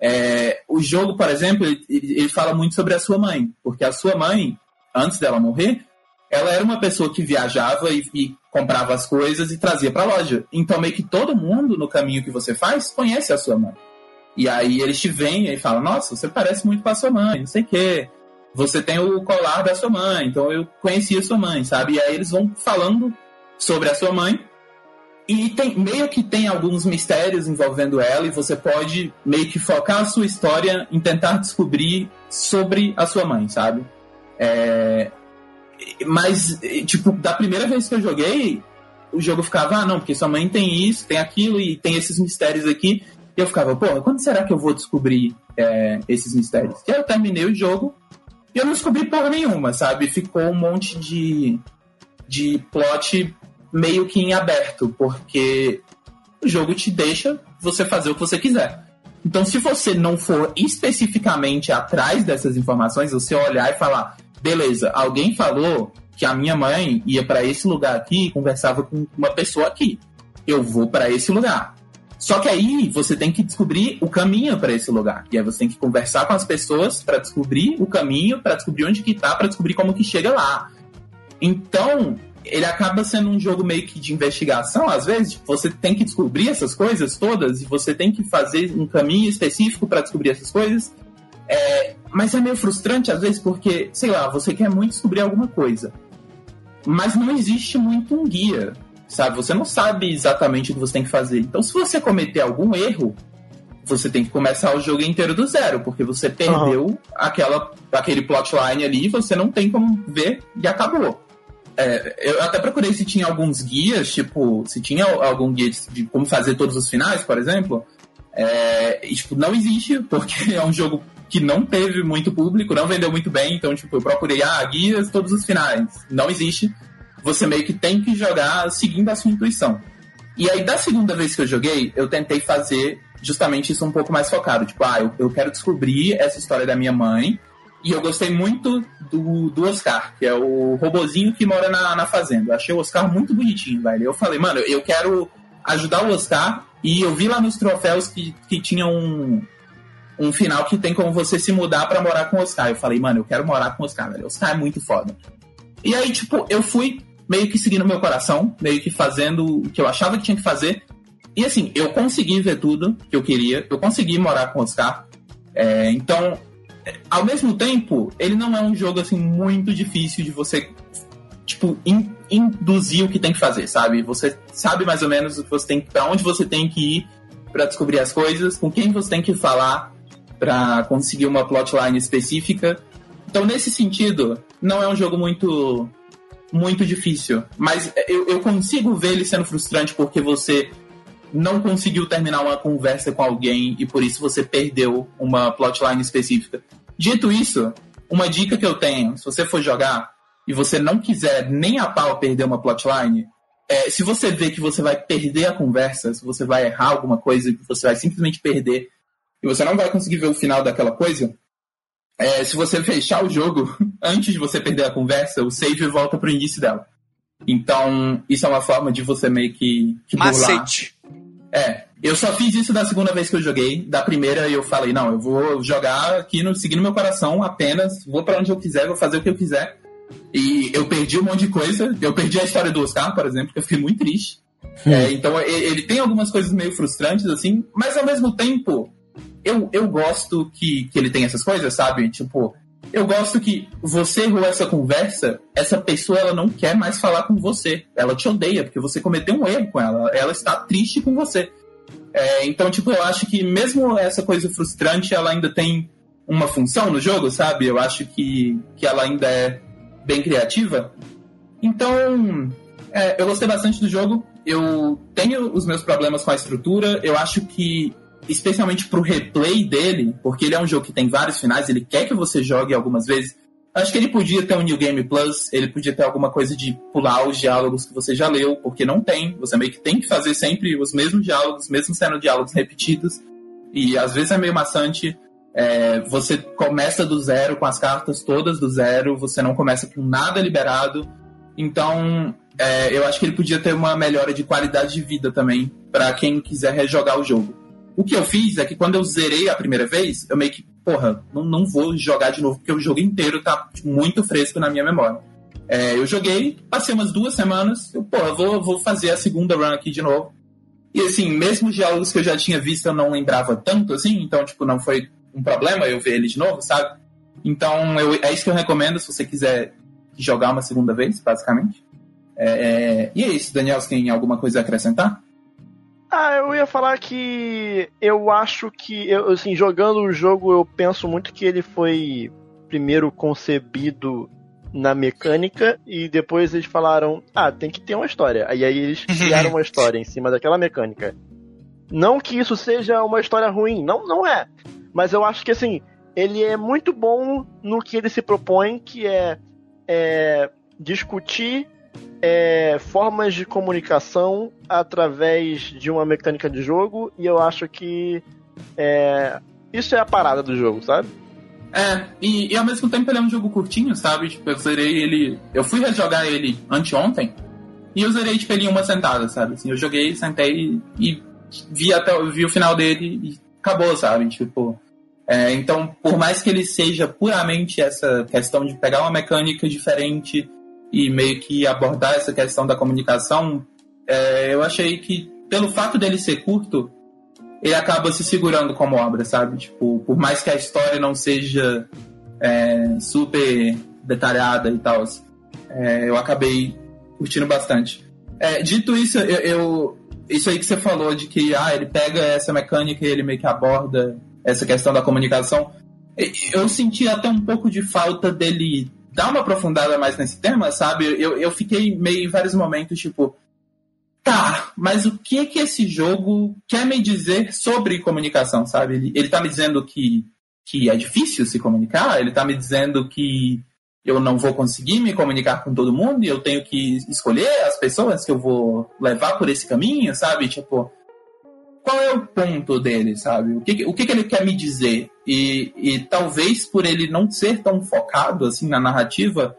É, o jogo, por exemplo, ele, ele, fala muito sobre a sua mãe, porque a sua mãe, antes dela morrer, ela era uma pessoa que viajava e, e comprava as coisas e trazia para a loja. Então, meio que todo mundo no caminho que você faz conhece a sua mãe. E aí eles te vêm e falam, nossa, você parece muito com a sua mãe, não sei o quê. Você tem o colar da sua mãe, então eu conheci a sua mãe, sabe? E aí eles vão falando sobre a sua mãe. E tem, meio que tem alguns mistérios envolvendo ela, e você pode meio que focar a sua história em tentar descobrir sobre a sua mãe, sabe? É, mas, tipo, da primeira vez que eu joguei, o jogo ficava, ah, não, porque sua mãe tem isso, tem aquilo e tem esses mistérios aqui. E eu ficava, porra, quando será que eu vou descobrir é, esses mistérios? E aí eu terminei o jogo e eu não descobri porra nenhuma, sabe? Ficou um monte de, de plot meio que em aberto, porque o jogo te deixa você fazer o que você quiser. Então, se você não for especificamente atrás dessas informações, você olhar e falar, beleza, alguém falou que a minha mãe ia para esse lugar aqui e conversava com uma pessoa aqui. Eu vou para esse lugar. Só que aí você tem que descobrir o caminho para esse lugar. E aí você tem que conversar com as pessoas para descobrir o caminho, para descobrir onde que tá, para descobrir como que chega lá. Então, ele acaba sendo um jogo meio que de investigação, às vezes, você tem que descobrir essas coisas todas e você tem que fazer um caminho específico para descobrir essas coisas. É, mas é meio frustrante às vezes porque, sei lá, você quer muito descobrir alguma coisa, mas não existe muito um guia sabe? Você não sabe exatamente o que você tem que fazer. Então, se você cometer algum erro, você tem que começar o jogo inteiro do zero, porque você perdeu uhum. aquela, aquele plotline ali, você não tem como ver e acabou. É, eu até procurei se tinha alguns guias, tipo, se tinha algum guia de, de como fazer todos os finais, por exemplo. É, e, tipo, não existe, porque é um jogo que não teve muito público, não vendeu muito bem, então, tipo, eu procurei, ah, guias, todos os finais. Não existe você meio que tem que jogar seguindo a sua intuição. E aí, da segunda vez que eu joguei, eu tentei fazer justamente isso um pouco mais focado. Tipo, ah, eu, eu quero descobrir essa história da minha mãe. E eu gostei muito do, do Oscar, que é o robozinho que mora na, na fazenda. Eu achei o Oscar muito bonitinho, velho. Eu falei, mano, eu quero ajudar o Oscar. E eu vi lá nos troféus que, que tinha um, um final que tem como você se mudar para morar com o Oscar. Eu falei, mano, eu quero morar com o Oscar, velho. O Oscar é muito foda. E aí, tipo, eu fui meio que seguindo meu coração, meio que fazendo o que eu achava que tinha que fazer. E assim, eu consegui ver tudo que eu queria, eu consegui morar com o Oscar. É, então, ao mesmo tempo, ele não é um jogo assim muito difícil de você tipo in, induzir o que tem que fazer, sabe? Você sabe mais ou menos o que você tem, para onde você tem que ir para descobrir as coisas, com quem você tem que falar para conseguir uma plotline específica. Então, nesse sentido, não é um jogo muito muito difícil. Mas eu, eu consigo ver ele sendo frustrante porque você não conseguiu terminar uma conversa com alguém e por isso você perdeu uma plotline específica. Dito isso, uma dica que eu tenho, se você for jogar e você não quiser nem a pau perder uma plotline, é, se você vê que você vai perder a conversa, se você vai errar alguma coisa, que você vai simplesmente perder e você não vai conseguir ver o final daquela coisa, é, se você fechar o jogo antes de você perder a conversa, o save volta pro início dela. Então, isso é uma forma de você meio que, que Macete. É, eu só fiz isso da segunda vez que eu joguei. Da primeira eu falei, não, eu vou jogar aqui no, seguindo meu coração apenas, vou para onde eu quiser, vou fazer o que eu quiser. E eu perdi um monte de coisa. Eu perdi a história do Oscar, por exemplo, que eu fiquei muito triste. Hum. É, então ele tem algumas coisas meio frustrantes, assim, mas ao mesmo tempo, eu, eu gosto que, que ele tem essas coisas, sabe? Tipo, eu gosto que você errou essa conversa, essa pessoa ela não quer mais falar com você. Ela te odeia, porque você cometeu um erro com ela. Ela está triste com você. É, então, tipo, eu acho que mesmo essa coisa frustrante, ela ainda tem uma função no jogo, sabe? Eu acho que, que ela ainda é bem criativa. Então, é, eu gostei bastante do jogo. Eu tenho os meus problemas com a estrutura. Eu acho que especialmente pro replay dele, porque ele é um jogo que tem vários finais, ele quer que você jogue algumas vezes. Acho que ele podia ter um New Game Plus, ele podia ter alguma coisa de pular os diálogos que você já leu, porque não tem. Você meio que tem que fazer sempre os mesmos diálogos, mesmo sendo diálogos repetidos. E às vezes é meio maçante. É, você começa do zero, com as cartas todas do zero, você não começa com nada liberado. Então, é, eu acho que ele podia ter uma melhora de qualidade de vida também, para quem quiser rejogar o jogo. O que eu fiz é que quando eu zerei a primeira vez, eu meio que, porra, não, não vou jogar de novo, porque o jogo inteiro tá muito fresco na minha memória. É, eu joguei, passei umas duas semanas, eu, porra, vou, vou fazer a segunda run aqui de novo. E assim, mesmo os diálogos que eu já tinha visto, eu não lembrava tanto assim, então, tipo, não foi um problema eu ver ele de novo, sabe? Então, eu, é isso que eu recomendo se você quiser jogar uma segunda vez, basicamente. É, é, e é isso, Daniel, você tem alguma coisa a acrescentar? Ah, eu ia falar que eu acho que, eu, assim, jogando o jogo, eu penso muito que ele foi primeiro concebido na mecânica e depois eles falaram, ah, tem que ter uma história. Aí, aí eles criaram uma história em cima daquela mecânica. Não que isso seja uma história ruim, não, não é. Mas eu acho que assim, ele é muito bom no que ele se propõe, que é, é discutir é, formas de comunicação através de uma mecânica de jogo, e eu acho que é, isso é a parada do jogo, sabe? É, e, e, ao mesmo tempo ele é um jogo curtinho, sabe? Tipo, eu zerei ele. Eu fui rejogar ele anteontem e eu zerei tipo, ele em uma sentada, sabe? Assim, eu joguei, sentei e, vi até vi o final dele e acabou, sabe? Tipo. É, então, por mais que ele seja puramente essa questão de pegar uma mecânica diferente e meio que abordar essa questão da comunicação, é, eu achei que, pelo fato dele ser curto, ele acaba se segurando como obra, sabe? Tipo, por mais que a história não seja é, super detalhada e tal, é, eu acabei curtindo bastante. É, dito isso, eu, eu, isso aí que você falou de que ah, ele pega essa mecânica e ele meio que aborda essa questão da comunicação, eu senti até um pouco de falta dele dar uma aprofundada mais nesse tema, sabe? Eu, eu fiquei meio em vários momentos, tipo, Tá, mas o que que esse jogo quer me dizer sobre comunicação, sabe? Ele, ele tá me dizendo que, que é difícil se comunicar, ele tá me dizendo que eu não vou conseguir me comunicar com todo mundo e eu tenho que escolher as pessoas que eu vou levar por esse caminho, sabe? Tipo, qual é o ponto dele, sabe? O que, o que, que ele quer me dizer? E, e talvez por ele não ser tão focado assim na narrativa,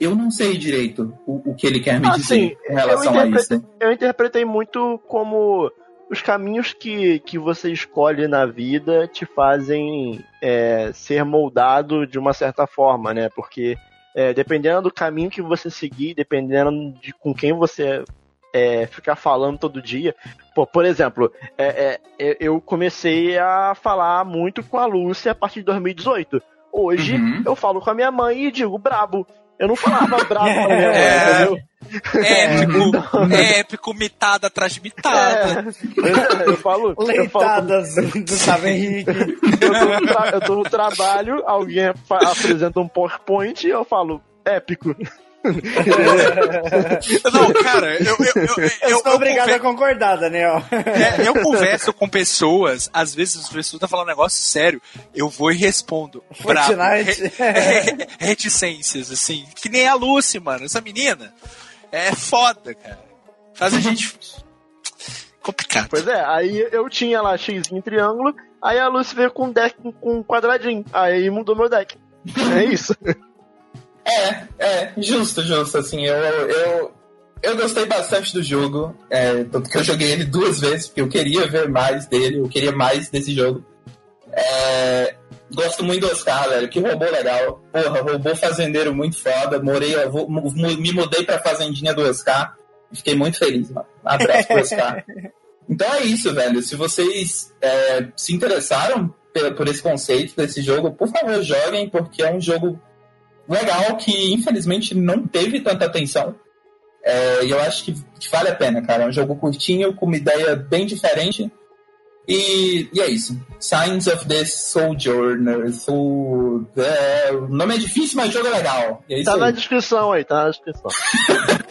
eu não sei direito o, o que ele quer me dizer em relação a isso. Eu interpretei muito como os caminhos que, que você escolhe na vida te fazem é, ser moldado de uma certa forma, né? Porque é, dependendo do caminho que você seguir, dependendo de com quem você é, ficar falando todo dia. Pô, por exemplo, é, é, eu comecei a falar muito com a Lúcia a partir de 2018. Hoje uhum. eu falo com a minha mãe e digo brabo. Eu não falava bravo com a minha mãe, é, entendeu? Épico, então, épico, mitada atrás de mitada. É, eu falo. Leitadas eu falo, do Sávio Henrique. Eu tô, no eu tô no trabalho, alguém apresenta um PowerPoint e eu falo, épico. Não, cara, eu. Eu, eu, eu, eu sou obrigado conver... a concordar, Daniel. É, eu converso com pessoas, às vezes as pessoas estão falando um negócio sério, eu vou e respondo. Bravo. Re, reticências, assim. Que nem a Lucy, mano. Essa menina é foda, cara. Faz a gente. complicado. Pois é, aí eu tinha lá X em triângulo, aí a Lucy veio com um deck com um quadradinho. Aí mudou meu deck. É isso. É, é, justo, justo. Assim, eu, eu, eu gostei bastante do jogo. É, tanto que eu joguei ele duas vezes, porque eu queria ver mais dele, eu queria mais desse jogo. É, gosto muito do Oscar, velho. Que robô legal. Porra, robô fazendeiro muito foda. Morei, vou, me mudei pra fazendinha do Oscar. Fiquei muito feliz, mano. Abraço pro Oscar. Então é isso, velho. Se vocês é, se interessaram por, por esse conceito desse jogo, por favor, joguem, porque é um jogo legal que infelizmente não teve tanta atenção. É, e eu acho que, que, vale a pena, cara. É um jogo curtinho, com uma ideia bem diferente. E, e é isso. Signs of the Sojourner. So, é, o nome é difícil, mas o jogo é legal. É tá aí. na descrição aí, tá na descrição.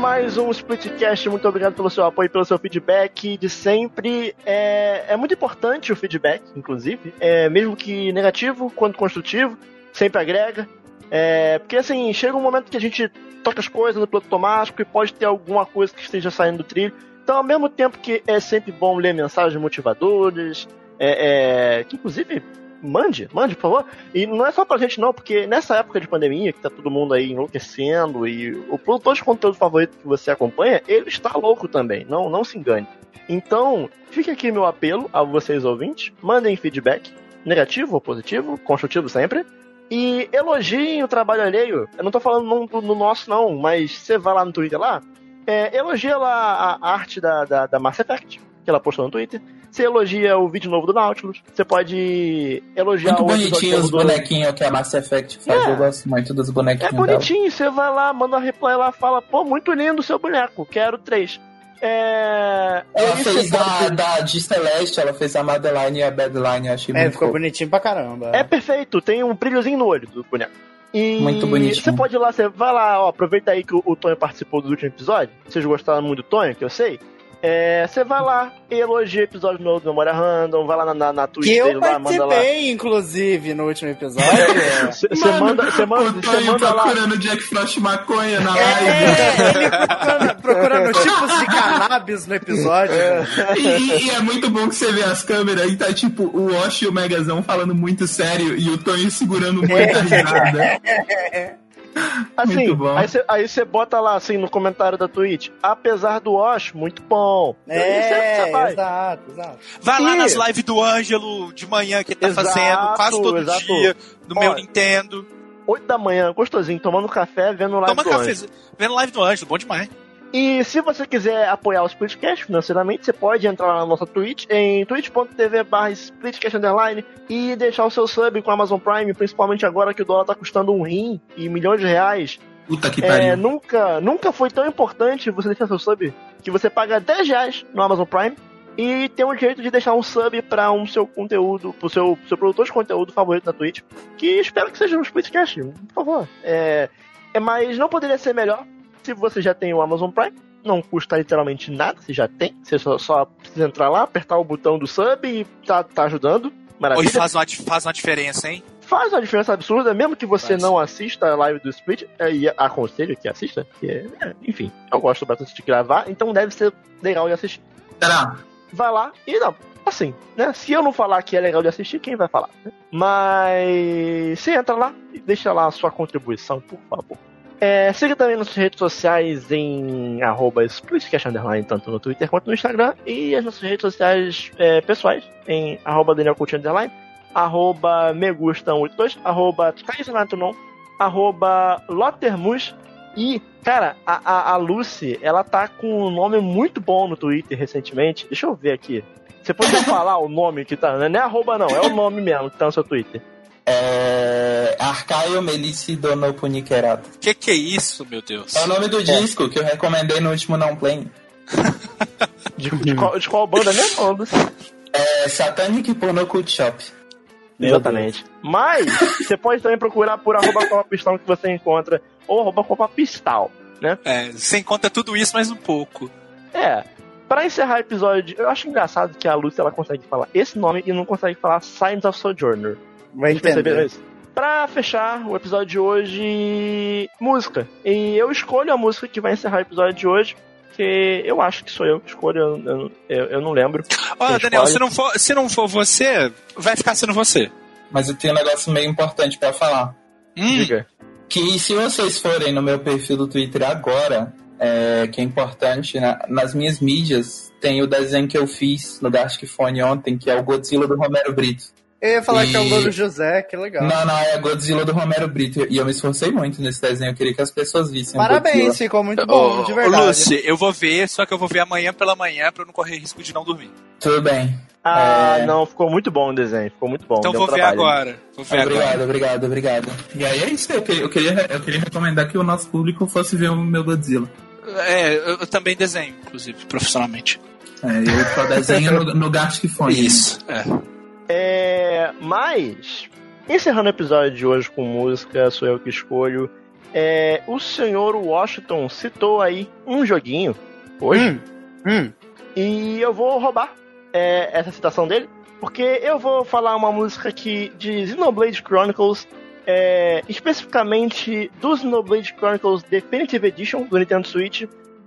mais um Splitcast. Muito obrigado pelo seu apoio, pelo seu feedback de sempre. É, é muito importante o feedback, inclusive, é, mesmo que negativo quanto construtivo, sempre agrega. É, porque assim, chega um momento que a gente toca as coisas no piloto automático e pode ter alguma coisa que esteja saindo do trilho. Então, ao mesmo tempo que é sempre bom ler mensagens motivadoras, é, é, que inclusive mande, mande, por favor. E não é só pra gente não, porque nessa época de pandemia, que tá todo mundo aí enlouquecendo, e o produtor de conteúdo favorito que você acompanha, ele está louco também, não, não se engane. Então, fica aqui meu apelo a vocês ouvintes, mandem feedback, negativo ou positivo, construtivo sempre, e elogiem o trabalho alheio. Eu não tô falando no, no nosso não, mas você vai lá no Twitter lá, é, elogia lá a arte da, da, da Mass Effect, que ela postou no Twitter. Você elogia o vídeo novo do Nautilus. Você pode elogiar Muito o bonitinho os do... bonequinhos que a Mass Effect faz. É. Eu gosto muito dos É bonequinhos dela. bonitinho, você vai lá, manda um reply lá, fala, pô, muito lindo o seu boneco, quero três. É. Ela aí você fez da, da de Celeste, ela fez a Madeline e a Badline, achei É, muito ficou fofo. bonitinho pra caramba. É perfeito, tem um brilhozinho no olho do boneco. E Muito bonitinho. Você pode ir lá, você vai lá, ó, aproveita aí que o, o Tonho participou do último episódio. Vocês gostaram muito do Tonho, que eu sei. É, você vai lá e elogia episódio novo do Memória Random, vai lá na, na, na Twitch Que dele eu lá, manda lá. participei, inclusive, no último episódio. Você você manda, você manda, o você Tonho manda lá. procurando Jack Frost maconha na live. É, ele procurando, procurando tipos de cannabis no episódio. E, e- e é muito bom que você vê as câmeras e tá tipo o Osh e o Megazão falando muito sério e o Tonho segurando muita risada. Assim, Muito bom. aí você bota lá assim no comentário da Twitch, apesar do Osh, muito bom. E você- É, você vai. exato, exato. Vai lá Ih. nas lives do Ângelo de manhã que ele tá Exato, fazendo quase todo exato. dia no meu Nintendo. 8 da manhã, gostosinho, tomando café, vendo live Toma do café, Anjo. vendo live do Ângelo, bom demais. E se você quiser apoiar o Splitcast financeiramente, você pode entrar na nossa Twitch, em twitch.tv barra Splitcast Underline e deixar o seu sub com a Amazon Prime, principalmente agora que o dólar tá custando um rim e milhões de reais. Puta que É, pariu. nunca, nunca foi tão importante você deixar seu sub que você paga 10 reais no Amazon Prime e tem o direito de deixar um sub para um seu conteúdo, pro seu, seu produtor de conteúdo favorito na Twitch, que espero que seja o Splitcast, por favor. É, é, mas não poderia ser melhor se você já tem o Amazon Prime. Não custa literalmente nada, você já tem. Você só, só precisa entrar lá, apertar o botão do sub e tá, tá ajudando. Maravilha Hoje faz uma, faz uma diferença, hein? faz uma diferença absurda, mesmo que você Faz. não assista a live do Split, é, e aconselho que assista, que é, é, enfim, eu gosto bastante de gravar, então deve ser legal de assistir. Será? Vai lá e não, assim, né? Se eu não falar que é legal de assistir, quem vai falar? né? Mas você entra lá e deixa lá a sua contribuição, por favor. É, siga também nossas redes sociais em arroba Underline, tanto no Twitter quanto no Instagram, e as nossas redes sociais é, pessoais em arroba Daniel Coutinho arroba Megustam82, arroba Thaisanato arroba Lotermus e, cara, a, a, a Lucy, ela tá com um nome muito bom no Twitter recentemente. Deixa eu ver aqui. Você pode falar o nome que tá, não é arroba não, é o nome mesmo que tá no seu Twitter. É. Arcaio Melici Donopuniquerato. Que que é isso, meu Deus? É o nome do disco que eu recomendei no último Não Play. De, de qual, de qual banda mesmo? É Satanic Porno Cult Shop. Meu Exatamente. Mas você pode também procurar por arroba Copa Pistão que você encontra, ou arroba Copa Pistal. É, você encontra tudo isso mais um pouco. É. Pra encerrar o episódio, eu acho engraçado que a Lucy ela consegue falar esse nome e não consegue falar Signs of Sojourner. Vai entender. Pra fechar o episódio de hoje, música. E eu escolho a música que vai encerrar o episódio de hoje, que eu acho que sou eu que escolho, eu, eu, eu- não lembro. Olha, Daniel, escolhe. se não, for, se não for você, vai ficar sendo você. Mas eu tenho um negócio meio importante pra falar. Hum, Diga. Que se vocês forem no meu perfil do Twitter agora, é, que é importante, na- nas minhas mídias, tem o desenho que eu fiz no Gartic Phone ontem, que é o Godzilla do Romero Brito. Eu ia falar que é o E- Louro José, que legal. Não, não, é Godzilla do Romero Brito. E eu me esforcei muito nesse desenho, eu queria que as pessoas vissem. Parabéns, ficou muito bom, Ô, de verdade. Lucy, eu vou ver, só que eu vou ver amanhã pela manhã pra eu não correr risco de não dormir. Tudo bem. Ah, É. não, ficou muito bom o desenho, ficou muito bom. Então deu vou ver agora. Vou ver Obrigado, agora. obrigado, obrigado. E aí é isso, eu queria, eu, queria, eu queria recomendar que o nosso público fosse ver o meu Godzilla. É, eu, eu também desenho, inclusive, profissionalmente. É, eu só desenho no, no Gartic Phone. Isso, é. É, mas, encerrando o episódio de hoje com música, sou eu que escolho. É, o senhor Washington citou aí um joguinho hoje. Hum, hum. E eu vou roubar é, essa citação dele, porque eu vou falar uma música aqui de Xenoblade Chronicles, é, especificamente do Xenoblade Chronicles Definitive Edition do Nintendo Switch.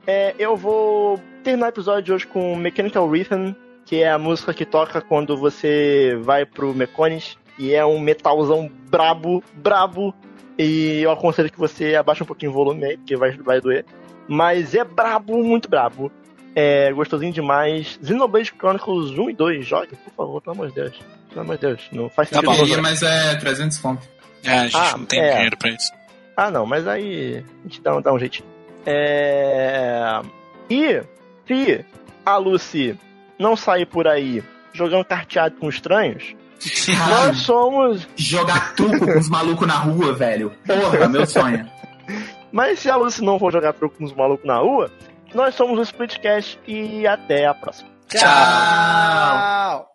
É, eu vou terminar o episódio de hoje com Mechanical Rhythm, que é a música que toca quando você vai pro Meconis E é um metalzão brabo, brabo. E eu aconselho que você abaixe um pouquinho o volume aí, porque vai, vai doer. Mas é brabo, muito brabo. É gostosinho demais. Xenoblade Chronicles 1 e 2, jogue, por favor, pelo amor de Deus. Pelo amor de Deus, não faz tá sentido. Tá bom, mas é 300 conto. É, a gente ah, não tem é. dinheiro pra isso. Ah, não, mas aí a gente dá, dá um jeitinho. É... E se a Lucy não sair por aí jogando carteado com estranhos, nós somos. Jogar truco com os malucos na rua, velho. Porra, meu sonho. Mas se a Lucy não for jogar truco com os malucos na rua, nós somos o Splitcast e até a próxima. Tchau. Tchau.